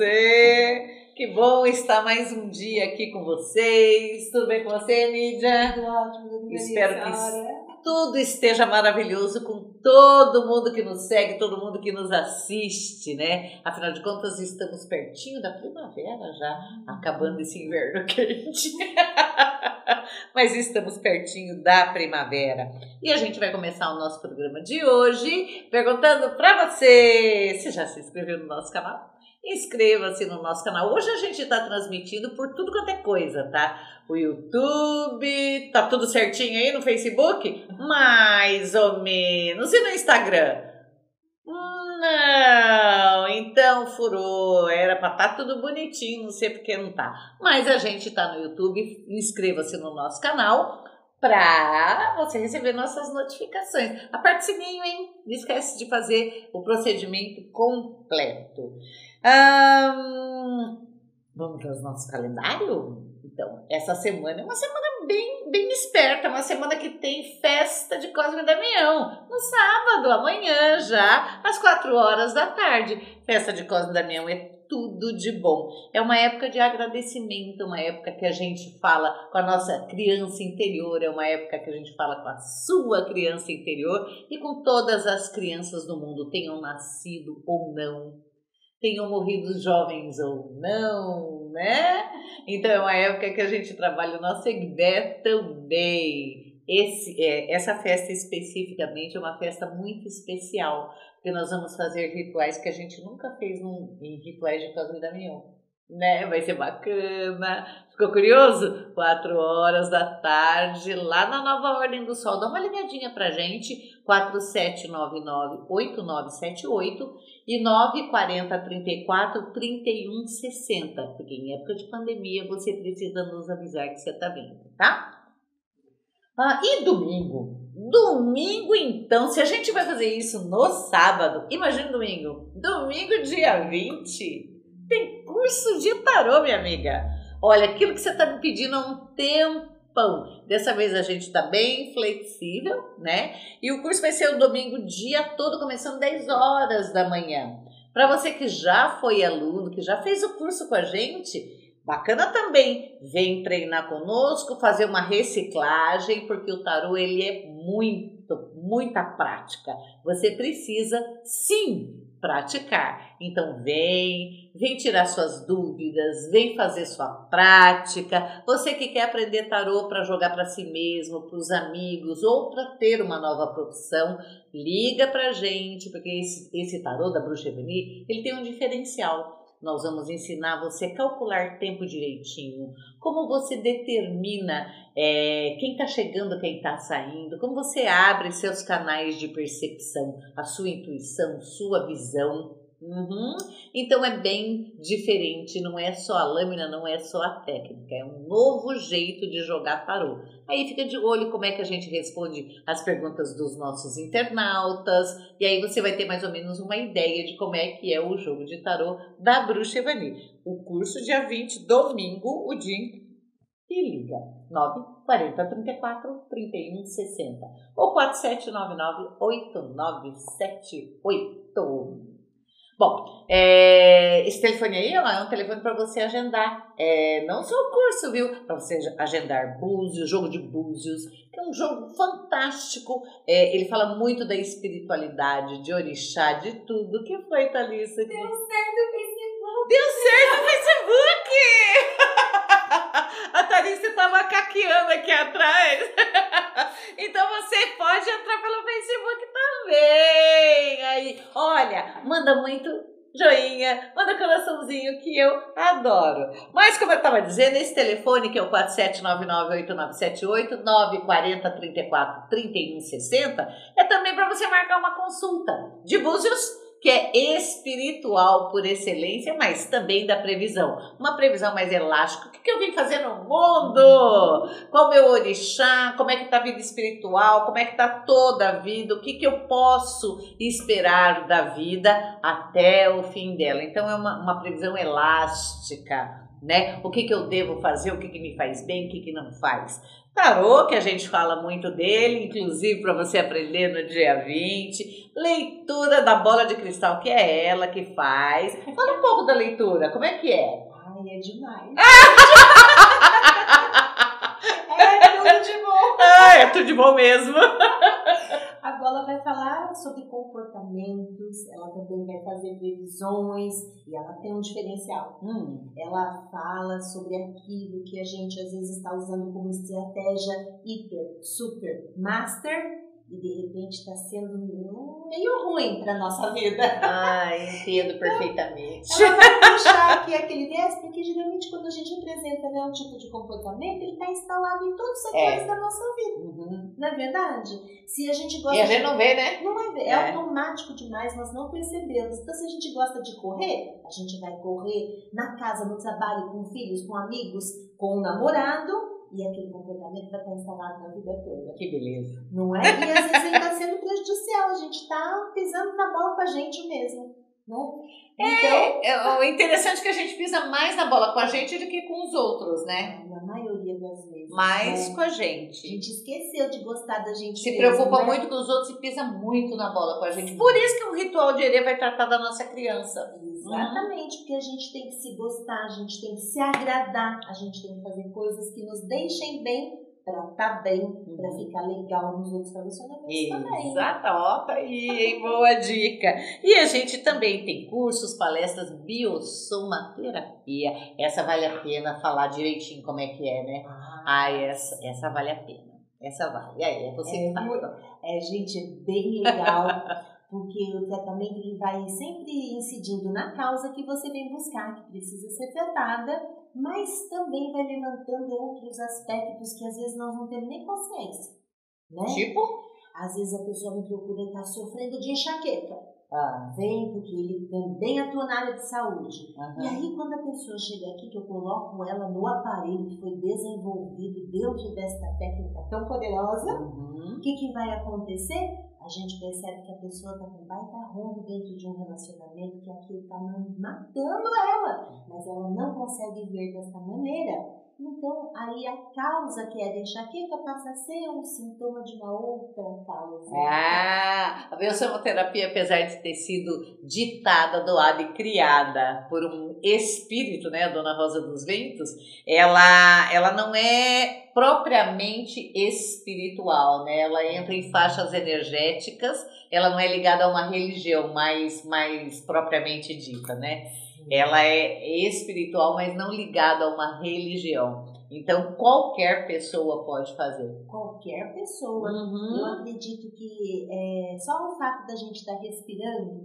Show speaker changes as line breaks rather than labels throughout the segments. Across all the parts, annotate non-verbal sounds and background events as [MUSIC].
Tudo você? Que bom estar mais um dia aqui com vocês. Tudo bem com você, Nídia?
Tudo ótimo.
Espero que tudo esteja maravilhoso com todo mundo que nos segue, todo mundo que nos assiste, né? Afinal de contas, estamos pertinho da primavera já, acabando esse inverno quente. [LAUGHS] Mas estamos pertinho da primavera. E a gente vai começar o nosso programa de hoje perguntando para você se já se inscreveu no nosso canal. Inscreva-se no nosso canal. Hoje a gente está transmitindo por tudo quanto é coisa, tá? O YouTube, tá tudo certinho aí no Facebook? Mais ou menos. E no Instagram? Não, então furou. Era para estar tá tudo bonitinho, não sei porque não tá. Mas a gente tá no YouTube. Inscreva-se no nosso canal para você receber nossas notificações. Aperte o sininho, hein? Não esquece de fazer o procedimento completo. Vamos para o nosso calendário? Então, essa semana é uma semana bem, bem esperta, uma semana que tem festa de Cosme e Damião. No sábado, amanhã já, às quatro horas da tarde. Festa de Cosme e Damião é tudo de bom. É uma época de agradecimento, uma época que a gente fala com a nossa criança interior, é uma época que a gente fala com a sua criança interior e com todas as crianças do mundo, tenham nascido ou não, tenham morrido jovens ou não, né? Então é uma época que a gente trabalha o nosso Egbé também. Esse, é, essa festa especificamente é uma festa muito especial, porque nós vamos fazer rituais que a gente nunca fez num, em rituais de Cosme e Damião. Né? Vai ser bacana. Ficou curioso? Quatro horas da tarde, lá na Nova Ordem do Sol. Dá uma ligadinha pra gente, 4799-8978 e 94034-3160. Porque em época de pandemia você precisa nos avisar que você tá vindo, tá? Ah, e domingo? Domingo, então, se a gente vai fazer isso no sábado, imagina domingo. Domingo, dia 20, tem curso de tarô, minha amiga. Olha, aquilo que você está me pedindo há um tempão. Dessa vez a gente está bem flexível, né? E o curso vai ser o domingo, dia todo, começando 10 horas da manhã. Para você que já foi aluno, que já fez o curso com a gente, Bacana também, vem treinar conosco, fazer uma reciclagem, porque o tarô ele é muito, muita prática. Você precisa sim praticar. Então vem, vem tirar suas dúvidas, vem fazer sua prática. Você que quer aprender tarô para jogar para si mesmo, para os amigos ou para ter uma nova profissão, liga para gente, porque esse, esse tarô da Bruxa Eveni, ele tem um diferencial nós vamos ensinar você a calcular tempo direitinho, como você determina é, quem está chegando, quem está saindo, como você abre seus canais de percepção, a sua intuição, sua visão. Uhum. Então é bem diferente, não é só a lâmina, não é só a técnica, é um novo jeito de jogar tarô. Aí fica de olho como é que a gente responde as perguntas dos nossos internautas, e aí você vai ter mais ou menos uma ideia de como é que é o jogo de tarô da Bruxa Evani. O curso dia 20, domingo, o dia e liga 9 40 34 31 60 ou 4799 8978. Bom, é, esse telefone aí é um telefone para você agendar, é, não só o curso, viu? Para você agendar Búzios, jogo de Búzios, que é um jogo fantástico. É, ele fala muito da espiritualidade, de orixá, de tudo. O que foi, Thalissa?
Deu certo o Facebook!
Deu certo o Facebook! [LAUGHS] A Thalissa estava caqueando aqui atrás. Então você pode entrar pelo Facebook também. Aí, olha, manda muito joinha, manda coraçãozinho que eu adoro. Mas como eu estava dizendo, esse telefone que é o 47998978 940 34 31 60 é também para você marcar uma consulta de búzios que é espiritual por excelência, mas também da previsão. Uma previsão mais elástica. O que, eu vim fazer no mundo? Qual o meu orixá? Como é que está a vida espiritual? Como é que está toda a vida? O que, que eu posso esperar da vida até o fim dela? Então é uma, uma previsão elástica né? O que, que eu devo fazer, o que, que me faz bem, o que, que não faz. Tarô, que a gente fala muito dele, inclusive para você aprender no dia 20. Leitura da bola de cristal, que é ela que faz. Fala um pouco da leitura, como é que é?
Ai, é demais. [LAUGHS] é tudo de bom.
Ah, é tudo de bom mesmo. [LAUGHS]
A bola vai falar sobre comportamentos, ela também vai fazer previsões e ela tem um diferencial.
Hum,
Ela fala sobre aquilo que a gente às vezes está usando como estratégia hiper, super, master e de repente está sendo meio ruim para nossa vida.
ah, entendo perfeitamente.
Ela vai puxar aqui aquele viés, porque geralmente quando a gente apresenta né, um tipo de comportamento, ele está instalado em todos os setores da nossa vida,
Uhum.
não é verdade? Se a gente gosta
E a
de
gente não vê, né?
Não vai ver, é,
É.
automático demais, nós não percebemos. Então, se a gente gosta de correr, a gente vai correr na casa, no trabalho, com filhos, com amigos, com o namorado, e aquele comportamento vai estar instalado na vida toda.
Que beleza.
Não é? E às vezes ele está sendo prejudicial, a gente está pisando na bola com a gente mesmo. Né? Então,
É, o interessante é que a gente pisa mais na bola com a gente do que com os outros, né?
na maioria das vezes.
Mais
né?
com a
A
gente.
gente esqueceu de gostar da gente
Se
mesmo,
preocupa
né?
muito com os outros e pisa muito na bola com a gente. Por isso que o ritual de Herê vai tratar da nossa criança.
Exatamente, porque a gente tem que se gostar, a gente tem que se agradar, a gente tem que fazer coisas que nos deixem bem pra estar bem, pra ficar legal nos outros relacionamentos também.
Exato, ó, tá aí, hein? Boa dica. E a gente também tem cursos, palestras, biosomaterapia. Essa vale a pena falar direitinho como é que é, né? Ah, essa, essa vale a pena. Essa vale. E aí, é você
É
que fala.
É, gente, é bem legal, [LAUGHS] porque o tratamento ele vai sempre incidindo na causa que você vem buscar, que precisa ser tratada, mas também vai levantando outros aspectos que às vezes nós não temos nem consciência. Né?
Tipo?
Às vezes a pessoa me procura e está sofrendo de enxaqueca.
Ah,
Vem, porque ele também atua na área de saúde.
aham.
E aí, quando a pessoa chega aqui, que eu coloco ela no aparelho que foi desenvolvido dentro desta técnica tão poderosa,
Uhum.
o que, que vai acontecer? A gente percebe que a pessoa está com baita rombo dentro de um relacionamento, que aquilo está matando ela, mas ela não consegue ver dessa maneira. Então, aí a causa que é da enxaqueca passa a ser um sintoma de uma outra causa.
Ah, a biosomoterapia, apesar de ter sido ditada, doada e criada por um espírito, né, a Dona Rosa dos Ventos, ela, ela não é propriamente espiritual, né? Ela entra em faixas energéticas, ela não é ligada a uma religião mais, mais propriamente dita, né? Ela é espiritual, mas não ligada a uma religião. Então, qualquer pessoa pode fazer.
Qualquer pessoa.
Uhum.
Eu acredito que é, só o fato da gente estar respirando,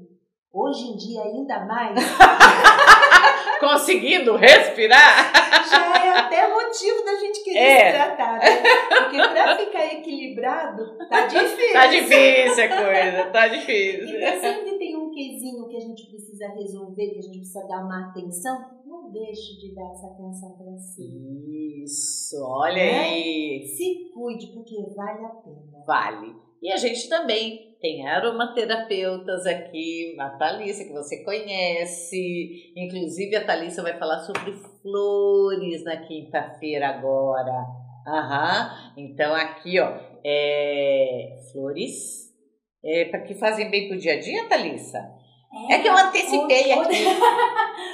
hoje em dia ainda mais, [LAUGHS]
Conseguindo respirar?
já é até motivo da gente querer
É.
se tratar, né? Porque pra ficar equilibrado, tá [LAUGHS] difícil.
Tá difícil a coisa, tá difícil.
Então sempre tem que a gente precisa resolver, que a gente precisa dar uma atenção. Não deixe de dar essa atenção pra si.
Isso, olha
Né?
aí.
Se cuide, porque vale a pena.
Vale. E a gente também tem aromaterapeutas aqui, a Thalissa, que você conhece. Inclusive, a Thalissa vai falar sobre flores na quinta-feira agora. Aham. Então, aqui, ó, é, flores é, para que fazem bem pro dia a dia, Thalissa? É que eu antecipei
Ontem-
aqui.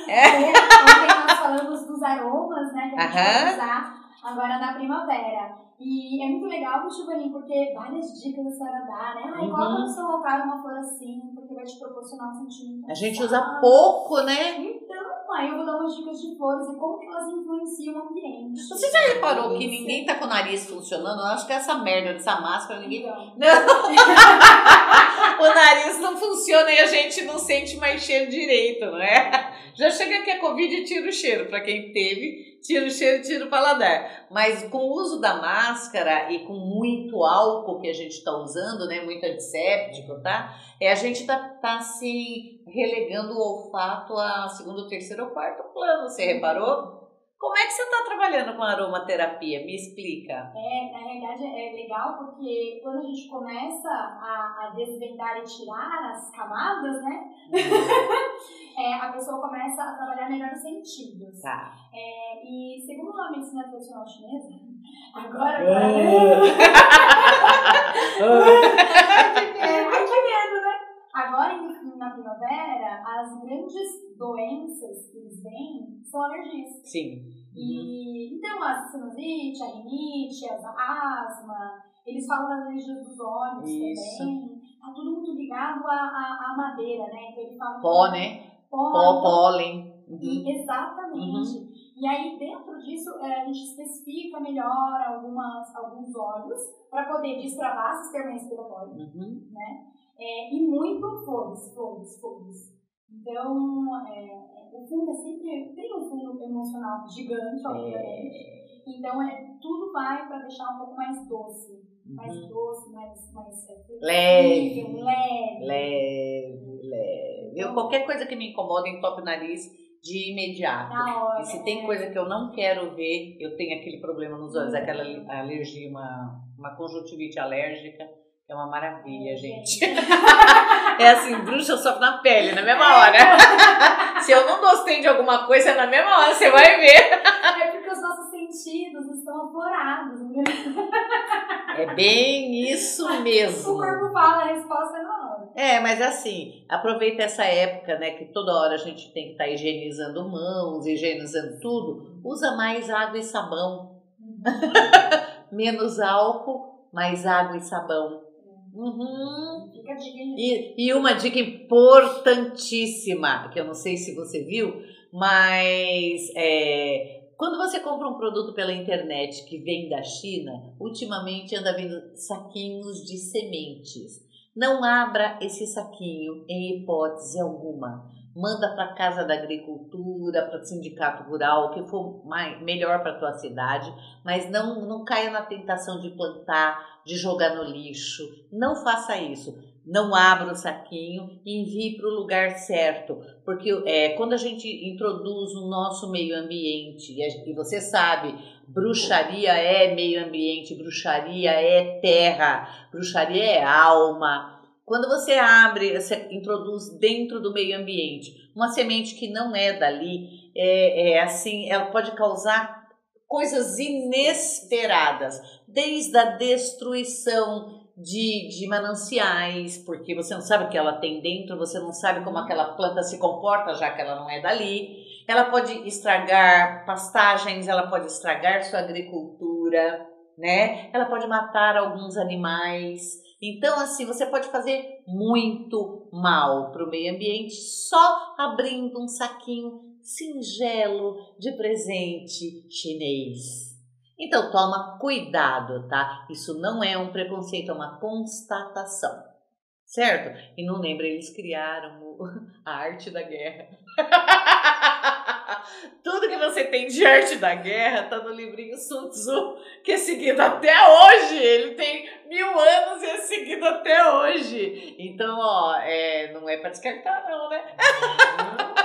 É, ontem nós falamos dos aromas, né? Que a gente
Aham.
vai usar agora na primavera. E é muito legal, Chuvaninho, porque várias dicas a senhora dá, né? Ai,
Uhum.
coloca no seu altar uma flor assim, porque vai te proporcionar um sentimento.
A gente usa pouco, né?
Então, aí eu vou dar umas dicas de flores e como que elas influenciam o ambiente.
Você já reparou que ninguém tá com o nariz funcionando? Eu acho que essa merda dessa máscara, ninguém.
Então, [LAUGHS]
o nariz não funciona e a gente não sente mais cheiro direito, não é? Já chega aqui a Covid e tira o cheiro. Pra quem teve, tira o cheiro, tira o paladar. Mas com o uso da máscara e com muito álcool que a gente tá usando, né? Muito antisséptico, tá? É, a gente tá, tá assim, relegando o olfato a segundo, terceiro ou quarto plano. Você reparou? Como é que você está trabalhando com aromaterapia? Me explica.
É, na realidade é legal porque quando a gente começa a, a desvendar e tirar as camadas, né? [LAUGHS] é, a pessoa começa a trabalhar melhor os sentidos.
Tá.
É, e segundo a medicina tradicional chinesa, [LAUGHS] agora. agora [LAUGHS] é, Agora, na primavera, as grandes doenças que eles veem são alergias.
Sim.
E, então, a sinusite, a rinite, a asma, eles falam das alergias dos olhos
Isso.
também. Tá tudo muito ligado à, à, à madeira, né? Então, ele fala
Pó,
que-
né?
Pó,
Pó, pólen. Uhum.
e, exatamente. E aí, dentro disso, é, a gente especifica melhor algumas, alguns óleos para poder destravar sistema respiratório,
Uhum.
né? É, e muito flores, flores, flores. Então, é, é, o fundo é sempre. Tem um fundo emocional gigante, obviamente. Então, é, tudo vai para deixar um pouco mais doce. Mais
Uhum.
doce, mais. mais é,
Leve.
leve.
Leve, leve. Eu, qualquer coisa que me incomoda, entope o nariz de imediato.
Hora.
E se tem coisa que eu não quero ver, eu tenho aquele problema nos olhos,
Uhum.
aquela alergia, uma, uma conjuntivite alérgica, é uma maravilha, gente. [LAUGHS] É assim, bruxa só na pele, na mesma hora. [LAUGHS] Se eu não gostei de alguma coisa, é na mesma hora você vai ver.
É porque os nossos sentidos estão aflorados, entendeu?
É bem isso
O
mesmo.
corpo fala, a resposta é na hora.
É, mas assim, aproveita essa época, né, que toda hora a gente tem que estar higienizando mãos, higienizando tudo. Usa mais água e sabão. [LAUGHS] Menos álcool, mais água e sabão. Uhum.
Fica a dica?
E, e uma dica importantíssima, que eu não sei se você viu, mas é, quando você compra um produto pela internet que vem da China, ultimamente anda vindo saquinhos de sementes. Não abra esse saquinho em hipótese alguma. Manda para a Casa da Agricultura, para o Sindicato Rural, o que for mais, melhor para a tua cidade, mas não, não caia na tentação de plantar, de jogar no lixo. Não faça isso. Não abra o saquinho e envie para o lugar certo. Porque é, quando a gente introduz o nosso meio ambiente, e, e você sabe, bruxaria é meio ambiente, bruxaria é terra, bruxaria é alma. Quando você abre, você introduz dentro do meio ambiente uma semente que não é dali, é, é assim, ela pode causar coisas inesperadas, desde a destruição de, de mananciais, porque você não sabe o que ela tem dentro, você não sabe como aquela planta se comporta, já que ela não é dali. Ela pode estragar pastagens, ela pode estragar sua agricultura, né? Ela pode matar alguns animais. Então, assim, você pode fazer muito mal para o meio ambiente só abrindo um saquinho singelo de presente chinês. Então, toma cuidado, tá? Isso não é um preconceito, é uma constatação. Certo? E não lembra, eles criaram [LAUGHS] a arte da guerra. [LAUGHS] [LAUGHS] Tudo que você tem de arte da guerra tá no livrinho Sun Tzu, que é seguido até hoje. Ele tem mil anos e é seguido até hoje. Então, ó, é, não é pra descartar, não, né? [LAUGHS]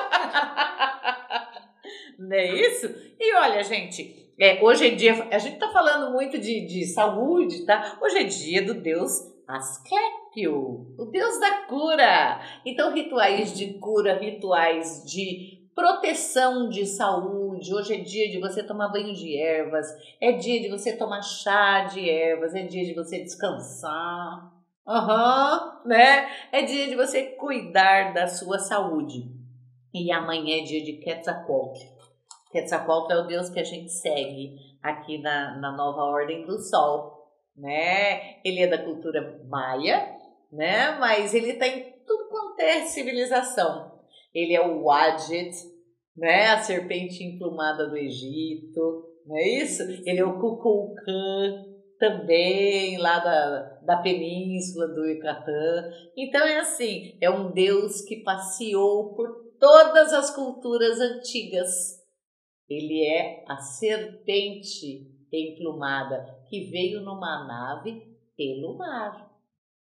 Não é isso? E olha, gente, é, hoje em dia, a gente tá falando muito de, de saúde, tá? Hoje é dia do deus Asclepio, o deus da cura. Então, rituais de cura, rituais de proteção de saúde. Hoje é dia de você tomar banho de ervas, é dia de você tomar chá de ervas, é dia de você descansar. Aham, né? É dia de você cuidar da sua saúde. E amanhã é dia de Quetzalcoatl. Quetzalcoatl é o Deus que a gente segue aqui na, na nova ordem do sol, né? Ele é da cultura maia, né? Mas ele tá em tudo quanto é civilização. Ele é o Wadjet, né? A serpente emplumada do Egito, não é isso? Ele é o Kukulkan, também lá da, da península do Yucatán. Então é assim, é um Deus que passeou por todas as culturas antigas. Ele é a serpente emplumada que veio numa nave pelo mar.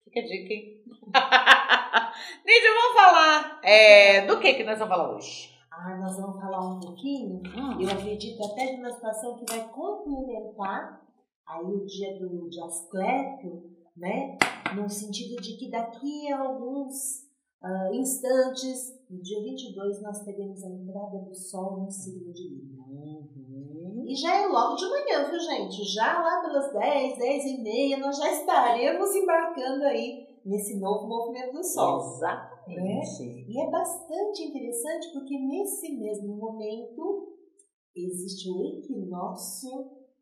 Fica a dica, hein? [LAUGHS] [LAUGHS] Nídia, vamos falar é, do que, que nós vamos falar hoje?
Ah, nós vamos falar um pouquinho.
Hum.
Eu acredito até de uma situação que vai complementar aí o dia do de Asclépio, né? No sentido de que daqui a alguns ah, instantes, no dia 22, nós teremos a entrada do Sol no signo de Libra.
Uhum.
E já é logo de manhã, viu, gente? Já lá pelas 10, 10 e meia, nós já estaremos embarcando aí nesse novo movimento do Sol.
Exatamente.
E é bastante interessante porque nesse mesmo momento existe o equinócio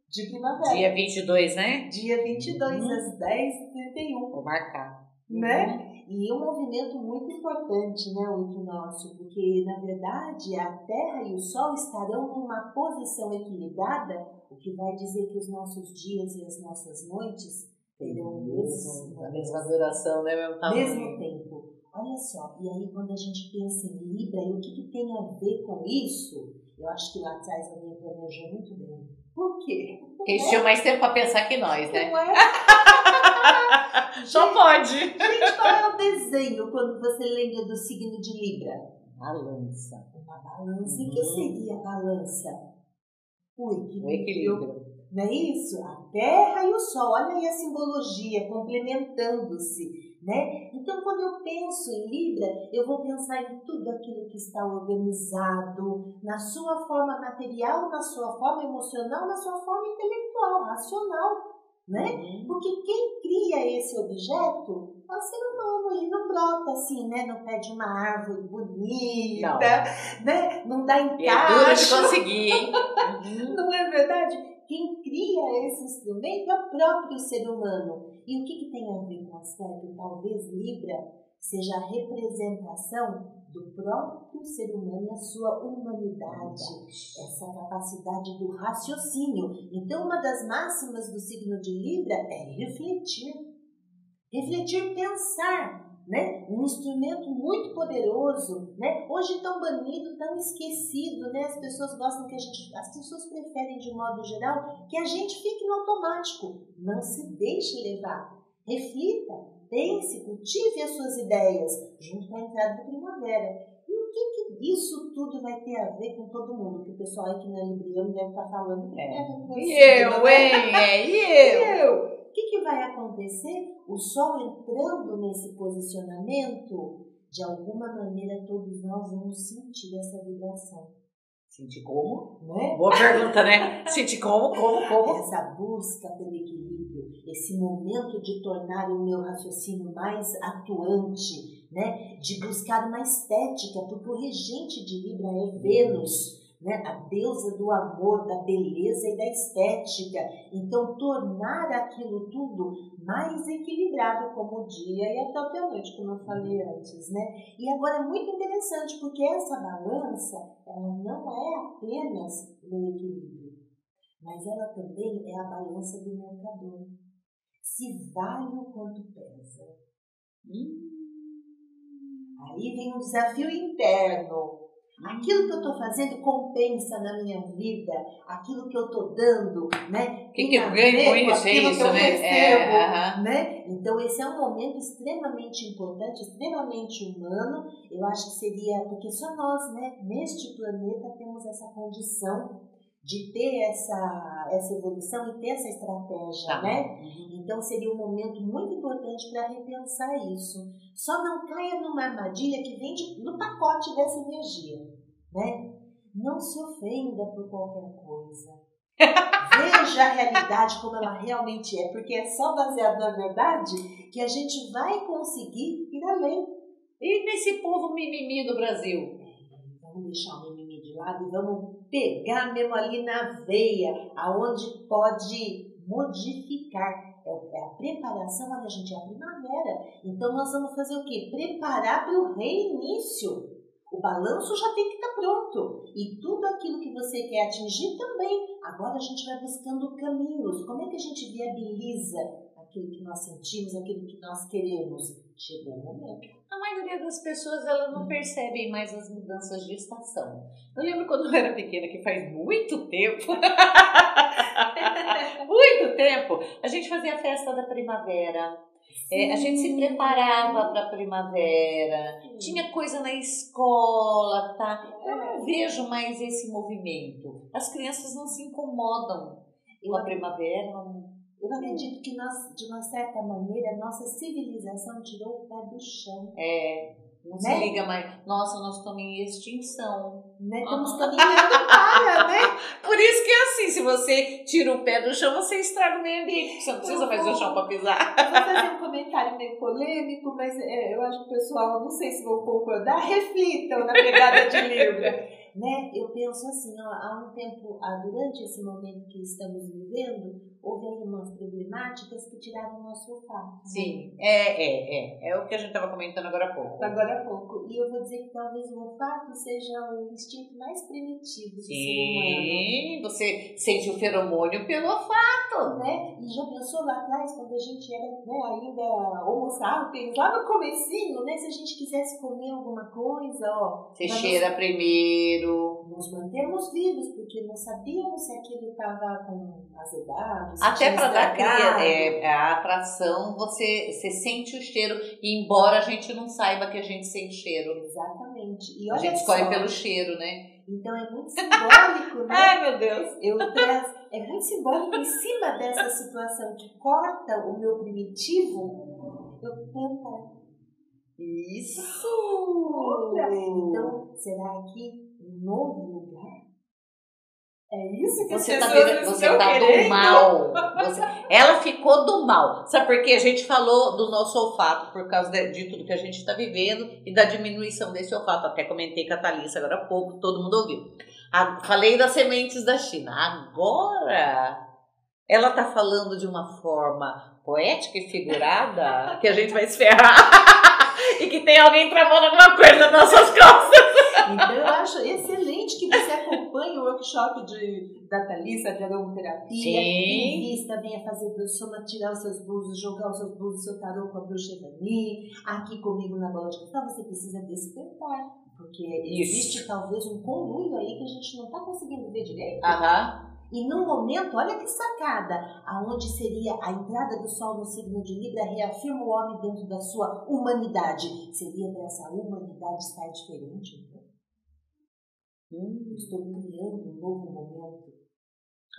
de primavera.
Dia 22, né?
Dia 22,
Uhum.
às 10h31,
Vou marcar.
né? E é um movimento muito importante, né, o equinócio, porque na verdade a Terra e o Sol estarão numa posição equilibrada, o que vai dizer que os nossos dias e as nossas noites terão o mesmo,
A mesma duração, né? Mesmo tamanho.
mesmo tempo. Olha só, e aí quando a gente pensa em Libra, e o que, que tem a ver com isso? Eu acho que lá atrás alguém planejou muito bem. Por quê?
Eles tinham mais tempo pra pensar que nós, né?
Não é? [LAUGHS]
Só pode.
Gente, qual é o desenho quando você lembra do signo de Libra?
Balança.
Uma balança. E o que
Uhum.
seria a balança? O equilíbrio.
O equilíbrio.
Não é isso? A Terra e o Sol. Olha aí a simbologia complementando-se. Né? Então, quando eu penso em Libra, eu vou pensar em tudo aquilo que está organizado, na sua forma material, na sua forma emocional, na sua forma intelectual, racional. Né?
Uhum.
Porque quem cria esse objeto é o ser humano, ele não brota assim, né? No pé de uma árvore bonita,
Não.
né? Não dá
E é duro de
encaixe.
conseguir, hein? [LAUGHS]
Não é verdade? Quem cria esse instrumento é o próprio ser humano. E o que, que tem a ver com aspecto? Talvez Libra seja a representação do próprio ser humano e a sua humanidade, essa capacidade do raciocínio. Então, uma das máximas do signo de Libra é refletir. Refletir, pensar, né? Um instrumento muito poderoso, né? Hoje tão banido, tão esquecido, né? As pessoas gostam que a gente, as pessoas preferem de modo geral que a gente fique no automático. Não se deixe levar. Reflita, pense, cultive as suas ideias junto com a entrada da primavera. E o que, que isso tudo vai ter a ver com todo mundo? Que o pessoal aí que não é libriano deve estar falando. O que
É.
ver com
E eu,
né?
hein? É, e eu.
O que, que vai acontecer? O Sol entrando nesse posicionamento, de alguma maneira todos nós vamos sentir essa vibração,
Senti como?
né?
Boa pergunta, né? Senti como, como, como?
Essa busca pelo equilíbrio, esse momento de tornar o meu raciocínio mais atuante, né? De buscar uma estética, porque o regente de Libra é Vênus, né? A deusa do amor, da beleza e da estética. Então, tornar aquilo tudo mais equilibrado como o dia e a própria noite, como eu falei antes, né? E agora é muito interessante, porque essa balança, ela não é apenas o meu equilíbrio, mas ela também é a balança do mercador. Se vale o quanto pesa. Aí vem um desafio interno. Aquilo que eu estou fazendo compensa na minha vida, aquilo que eu estou dando, né?
O que, que eu ganho com isso? É isso,
eu
né?
recebo,
É, aham.
né? Então esse é um momento extremamente importante, extremamente humano. Eu acho que seria porque só nós, né, neste planeta temos essa condição de ter essa essa evolução e ter essa estratégia,
Tá.
né?
Uhum.
Então seria um momento muito importante para repensar isso. Só não caia numa armadilha que vem de- no pacote dessa energia, né? Não se ofenda por qualquer coisa. [LAUGHS] Veja a realidade como ela realmente é, porque é só baseado na verdade que a gente vai conseguir ir além.
E nesse povo mimimi do Brasil?
Vamos deixar o mimimi de lado e vamos pegar mesmo ali na veia, aonde pode modificar. É é a preparação, olha gente, é a primavera. Então nós vamos fazer o quê? Preparar para o reinício. O balanço já tem que estar pronto. E tudo aquilo que você quer atingir também. Agora a gente vai buscando caminhos. Como é que a gente viabiliza aquilo que nós sentimos, aquilo que nós queremos? Chegou o momento.
A maioria das pessoas ela não percebem mais as mudanças de estação. Eu lembro quando eu era pequena, que faz muito tempo. [LAUGHS] muito tempo. A gente fazia a festa da primavera. É, a gente se preparava para a primavera, tinha coisa na escola, tá? Eu não vejo mais esse movimento. As crianças não se incomodam com a primavera. não-
Eu acredito que nós, de uma certa maneira, a nossa civilização tirou o pé do chão.
É, não se
Né?
liga mais. Nossa, nós estamos em extinção.
Né? Estamos caminhando para, né? [LAUGHS]
Por isso que é assim, se você tira o pé do chão, você estraga o meio ambiente, você não precisa mais do chão para pisar.
Vou fazer um comentário meio polêmico, mas é, eu acho que o pessoal, não sei se vão concordar, reflitam na pegada de Libra. [LAUGHS] Né? Eu penso assim, ó, há um tempo, ah, durante esse momento que estamos vivendo, houve aí umas problemáticas que tiraram o nosso olfato. né?
Sim, é, é, é. É o que a gente estava comentando agora há pouco.
Agora há pouco. E eu vou dizer que talvez o olfato seja o instinto mais primitivo do ser
Sim, você sente o feromônio pelo olfato.
humano. Né? E já pensou lá atrás, quando a gente era né, ainda homo sapiens, lá no comecinho, né? Se a gente quisesse comer alguma coisa, ó.
Você cheira primeiro.
Nos, mantermos vivos, porque não sabíamos se aquilo estava com azedado, se
Até para dar cria,
estragado.
é, a atração, você, você sente o cheiro, embora a gente não saiba que a gente sente cheiro.
Exatamente. E
A
olha
gente
só,
escolhe pelo cheiro, né?
Então é muito simbólico, né? [LAUGHS]
Ai, meu Deus.
Eu é muito simbólico em cima dessa situação que corta o meu primitivo, eu tento.
Isso!
Olha, então, será que novo lugar? É isso que
Você
as
tá,
pessoas
você tá do mal. Você- ela ficou do mal. Sabe por quê? A gente falou do nosso olfato por causa de, de tudo que a gente está vivendo e da diminuição desse olfato. Até comentei com a Thalissa agora há pouco, todo mundo ouviu. A- falei das sementes da China. Agora, ela tá falando de uma forma poética e figurada [LAUGHS] que a gente vai se ferrar. [LAUGHS] e que tem alguém tramando alguma coisa nas nossas costas.
Então, eu acho excelente que você acompanhe o workshop de, da Thalissa de aromaterapia. Invista bem a fazer soma, tirar os seus búzios, jogar os seus búzios, seu tarô com a bruxa Evani, aqui comigo na bola de cristal, você precisa despertar. Porque existe talvez um conluio aí que a gente não está conseguindo ver direito.
Aham.
E no momento, olha que sacada, aonde seria a entrada do Sol no signo de Libra reafirma o homem dentro da sua humanidade. Seria para essa humanidade estar diferente? Hum, estou criando um novo momento.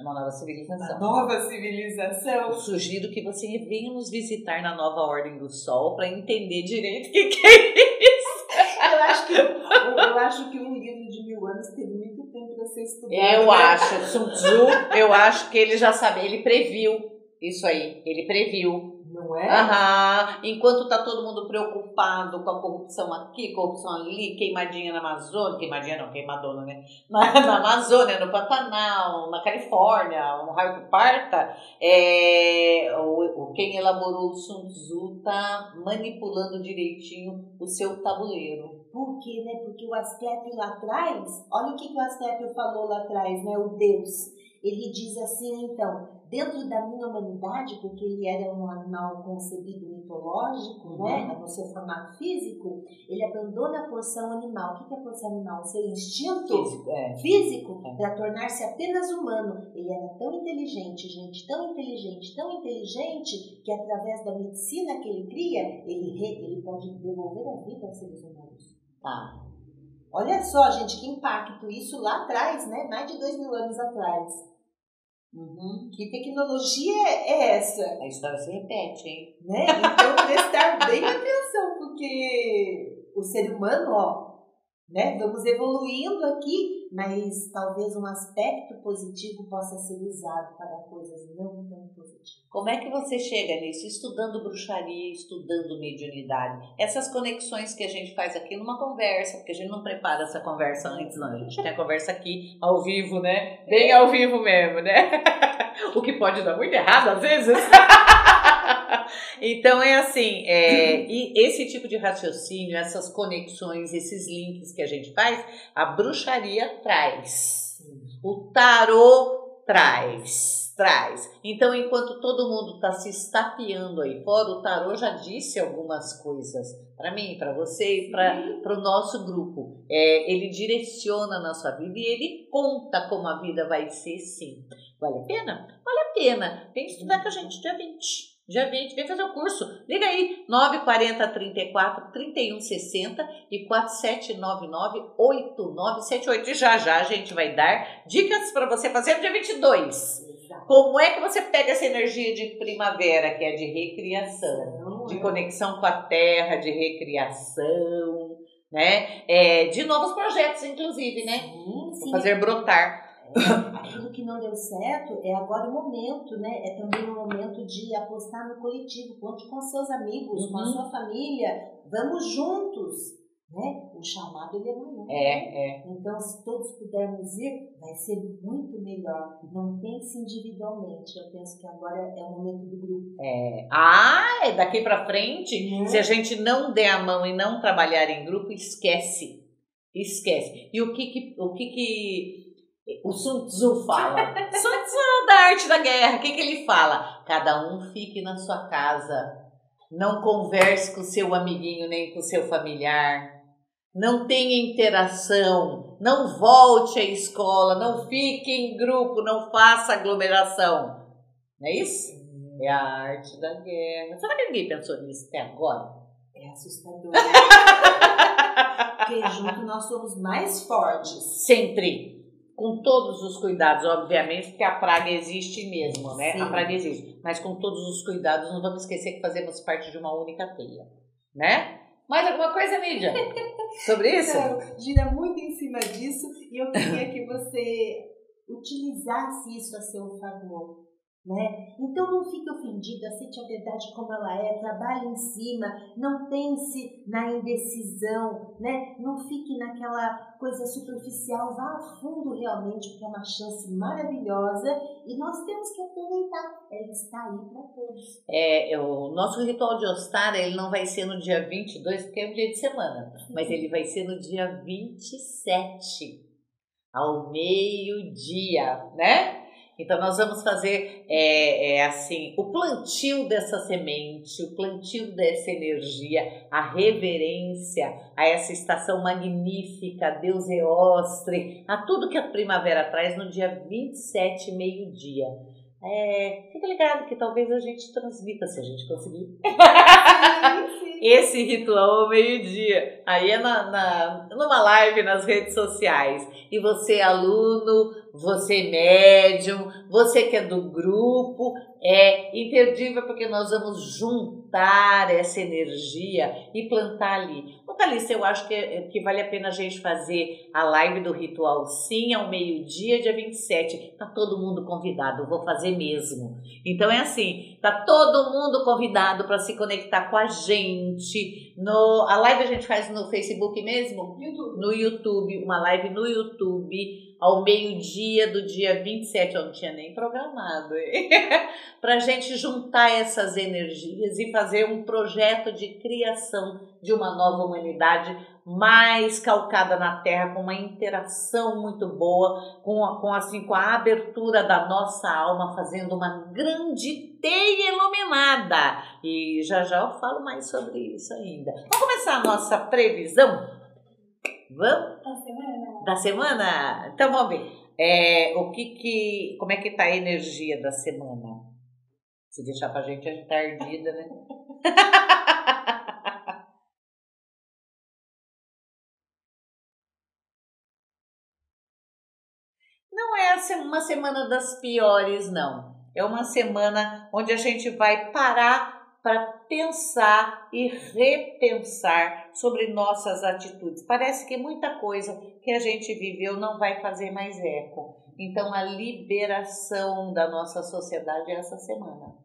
Uma nova civilização.
nova civilização.
Eu sugiro que você venha nos visitar na nova Ordem do Sol para entender direito o que, que é isso. [LAUGHS]
Eu acho, que, eu, acho que um livro de mil anos teve muito tempo para ser estudado.
Eu
né?
acho, Sun Tzu, eu acho que ele já sabe, ele previu isso aí, ele previu.
Não é?
Aham, enquanto tá todo mundo preocupado com a corrupção aqui, corrupção ali, queimadinha na Amazônia, queimadinha não, queimadona, né? [LAUGHS] Na, na Amazônia, no Pantanal, na Califórnia, um raio que parta, é, o, quem elaborou o Sun Tzu tá manipulando direitinho o seu tabuleiro.
Por quê, né? Porque o Asclepio lá atrás, olha o que, que o Asclepio falou lá atrás, né? O Deus. Ele diz assim, então, dentro da minha humanidade, porque ele era um animal concebido mitológico,
Uhum.
né? No seu formato físico, ele abandona a porção animal. O que é a porção animal? O seu instinto
Físico, é.
físico
É.
para tornar-se apenas humano. Ele era tão inteligente, gente, tão inteligente, tão inteligente, que através da medicina que ele cria, ele, ele pode devolver a vida aos seres humanos.
Tá.
Olha só, gente, que impacto isso lá atrás, né? Mais de dois mil anos atrás.
Uhum.
Que tecnologia é essa?
A história se repete, hein?
Né? Então, prestar bem atenção, porque o ser humano, ó, né? Vamos evoluindo aqui, mas talvez um aspecto positivo possa ser usado para coisas não tão positivas.
Como é que você chega nisso? Estudando bruxaria, estudando mediunidade. Essas conexões que a gente faz aqui numa conversa, porque a gente não prepara essa conversa antes, não. A gente tem a conversa aqui ao vivo, né? Bem ao vivo mesmo, né? [LAUGHS] O que pode dar muito errado às vezes. [LAUGHS] [LAUGHS] Então é assim, é, e esse tipo de raciocínio, essas conexões, esses links que a gente faz, a bruxaria traz. O tarô traz, traz. Então, enquanto todo mundo está se estapeando aí fora, o tarô já disse algumas coisas para mim, para você e para o nosso grupo. É, ele direciona a nossa vida e ele conta como a vida vai ser, sim. Vale a pena? Vale a pena. Vem estudar com a gente dia 20. Dia 20, vem fazer o curso. Liga aí, 940 34 31 60 e 4799 8978. E já já a gente vai dar dicas para você fazer no dia 22.
Exato.
Como é que você pega essa energia de primavera, que é de recriação, de conexão com a terra, de recriação, né? É, de novos projetos, inclusive, né?
Sim, sim.
Fazer brotar. [LAUGHS]
Aquilo que não deu certo é agora o momento, né? É também o momento de apostar no coletivo. Conte com seus amigos, com a
Uhum.
sua família. Vamos juntos, né? O chamado ele é maior. né?
É, é.
Então, se todos pudermos ir, vai ser muito melhor. Não pense individualmente. Eu penso que agora é o momento do grupo.
É. Ah, é daqui pra frente,
Né?
se a gente não der a mão e não trabalhar em grupo, esquece. Esquece. E o que que, o que, que o Sun Tzu fala? [LAUGHS] Sun Tzu da arte da guerra, o que, que ele fala? Cada um fique na sua casa. Não converse com seu amiguinho nem com seu familiar. Não tenha interação. Não volte à escola. Não fique em grupo. Não faça aglomeração. Não é isso? É a arte da guerra. Será que ninguém pensou nisso até agora?
É assustador. [LAUGHS] Porque junto nós somos mais fortes.
Sempre. Com todos os cuidados, obviamente, porque a praga existe mesmo, né?
Sim.
A praga existe. Mas com todos os cuidados, não vamos esquecer que fazemos parte de uma única teia, né? Mais alguma coisa, Mídia? [LAUGHS] Sobre isso?
Então, gira muito em cima disso e eu queria que você utilizasse isso a seu favor. Né? Então não fique ofendido, aceite a verdade como ela é, trabalhe em cima, não pense na indecisão, né? não fique naquela coisa superficial, vá a fundo realmente, porque é uma chance maravilhosa e nós temos que aproveitar. Ela está aí para todos.
É, é, o nosso ritual de Ostara, ele não vai ser no dia 22, porque é um dia de semana, mas ele vai ser no dia 27, ao meio-dia, né? Então nós vamos fazer é, é, assim o plantio dessa semente, o plantio dessa energia, a reverência a essa estação magnífica, a Deus Eostre, a tudo que a primavera traz no dia 27, meio-dia. É, fica ligado que talvez a gente transmita, se a gente conseguir, [LAUGHS] esse ritual ao meio-dia. Aí é na, na, numa live nas redes sociais. E você, aluno, você, médium, você que é do grupo, é imperdível porque nós vamos juntar essa energia e plantar ali. Ô, Thalissa, eu acho que, que vale a pena a gente fazer a live do ritual sim ao meio-dia, dia 27. Tá todo mundo convidado, vou fazer mesmo. Então é assim, tá todo mundo convidado para se conectar com a gente. No, a live a gente faz no Facebook mesmo?
YouTube.
No YouTube, uma live no YouTube ao meio-dia do dia 27, eu não tinha nem programado, [LAUGHS] para a gente juntar essas energias e fazer um projeto de criação de uma nova humanidade mais calcada na Terra, com uma interação muito boa, com, a, com, assim, com a abertura da nossa alma, fazendo uma grande teia iluminada. E já já eu falo mais sobre isso ainda. Vamos começar a nossa previsão? Vamos?
Da semana?
Da semana? Então vamos ver. É, o que que, como é que tá a energia da semana? Se deixar pra gente, a gente tá ardida, né? [LAUGHS] Não é uma semana das piores, não. É uma semana onde a gente vai parar para pensar e repensar sobre nossas atitudes. Parece que muita coisa que a gente viveu não vai fazer mais eco. Então, a liberação da nossa sociedade é essa semana.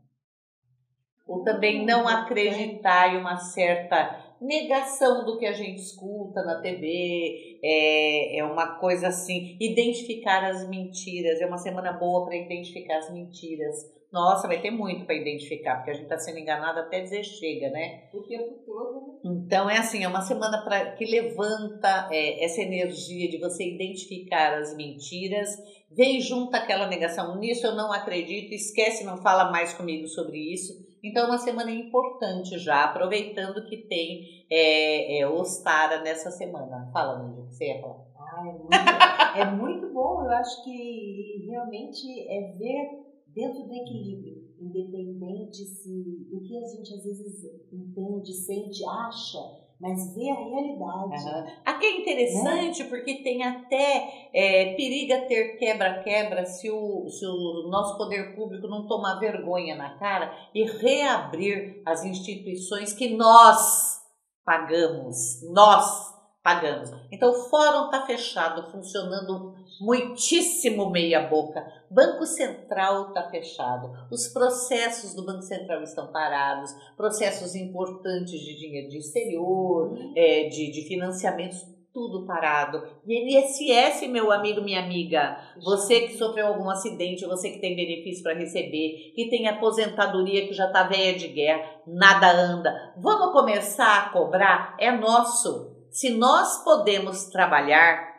Ou também não acreditar em uma certa negação do que a gente escuta na TV, é, é uma coisa assim, identificar as mentiras, é uma semana boa para identificar as mentiras. Nossa, vai ter muito para identificar, porque a gente está sendo enganado até dizer chega, né?
O tempo todo.
Então é assim, é uma semana pra, que levanta é, essa energia de você identificar as mentiras, vem junto aquela negação, nisso eu não acredito, esquece, não fala mais comigo sobre isso. Então é uma semana importante já, aproveitando que tem é, é, Ostara nessa semana. Fala, o que você ia falar?
Ah, é, muito, é muito bom, eu acho que realmente é ver dentro do equilíbrio, independente se do que a gente às vezes entende, sente, acha, mas vê a realidade.
Uhum. Aqui é interessante porque tem até é, periga ter quebra-quebra se o, se o nosso poder público não tomar vergonha na cara e reabrir as instituições que nós pagamos, nós pagamos. Então o fórum está fechado, funcionando muitíssimo meia boca. Banco Central está fechado. Os processos do Banco Central estão parados. Processos importantes de dinheiro de exterior, é, de, de financiamentos, tudo parado. E INSS, meu amigo, minha amiga, você que sofreu algum acidente, você que tem benefício para receber, que tem aposentadoria que já está velha de guerra, nada anda. Vamos começar a cobrar? É nosso. Se nós podemos trabalhar,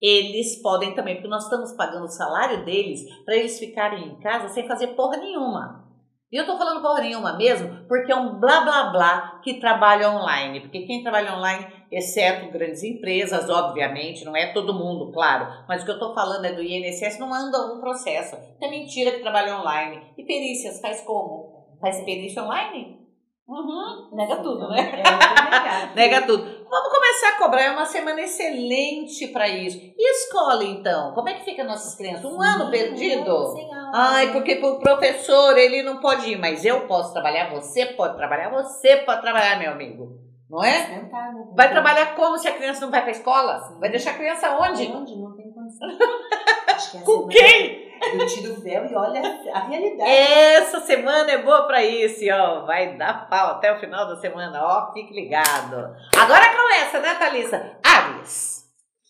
eles podem também, porque nós estamos pagando o salário deles para eles ficarem em casa sem fazer porra nenhuma. E eu tô falando porra nenhuma mesmo, porque é um blá blá blá que trabalha online. Porque quem trabalha online, exceto grandes empresas, obviamente, não é todo mundo, claro. Mas o que eu tô falando é do INSS, não anda um processo. É mentira que trabalha online. E perícias, faz como? Faz perícia online? Uhum, nega tudo, né? É, [LAUGHS] nega tudo. Vamos começar a cobrar, é uma semana excelente para isso. E escola, então? Como é que fica nossas crianças? Um Sim, ano perdido? Sem aula. Ai, porque o professor, ele não pode ir, mas eu posso trabalhar, você pode trabalhar, você pode trabalhar, meu amigo. Não é? Vai trabalhar como se a criança não vai para a escola? Vai deixar a criança onde?
Onde? Não tem condição. [LAUGHS]
Com quem?
Eu tiro o véu e olha a realidade.
Essa semana é boa para isso, ó. Vai dar pau até o final da semana, ó. Fique ligado. Agora começa, né, Thalissa? Ares.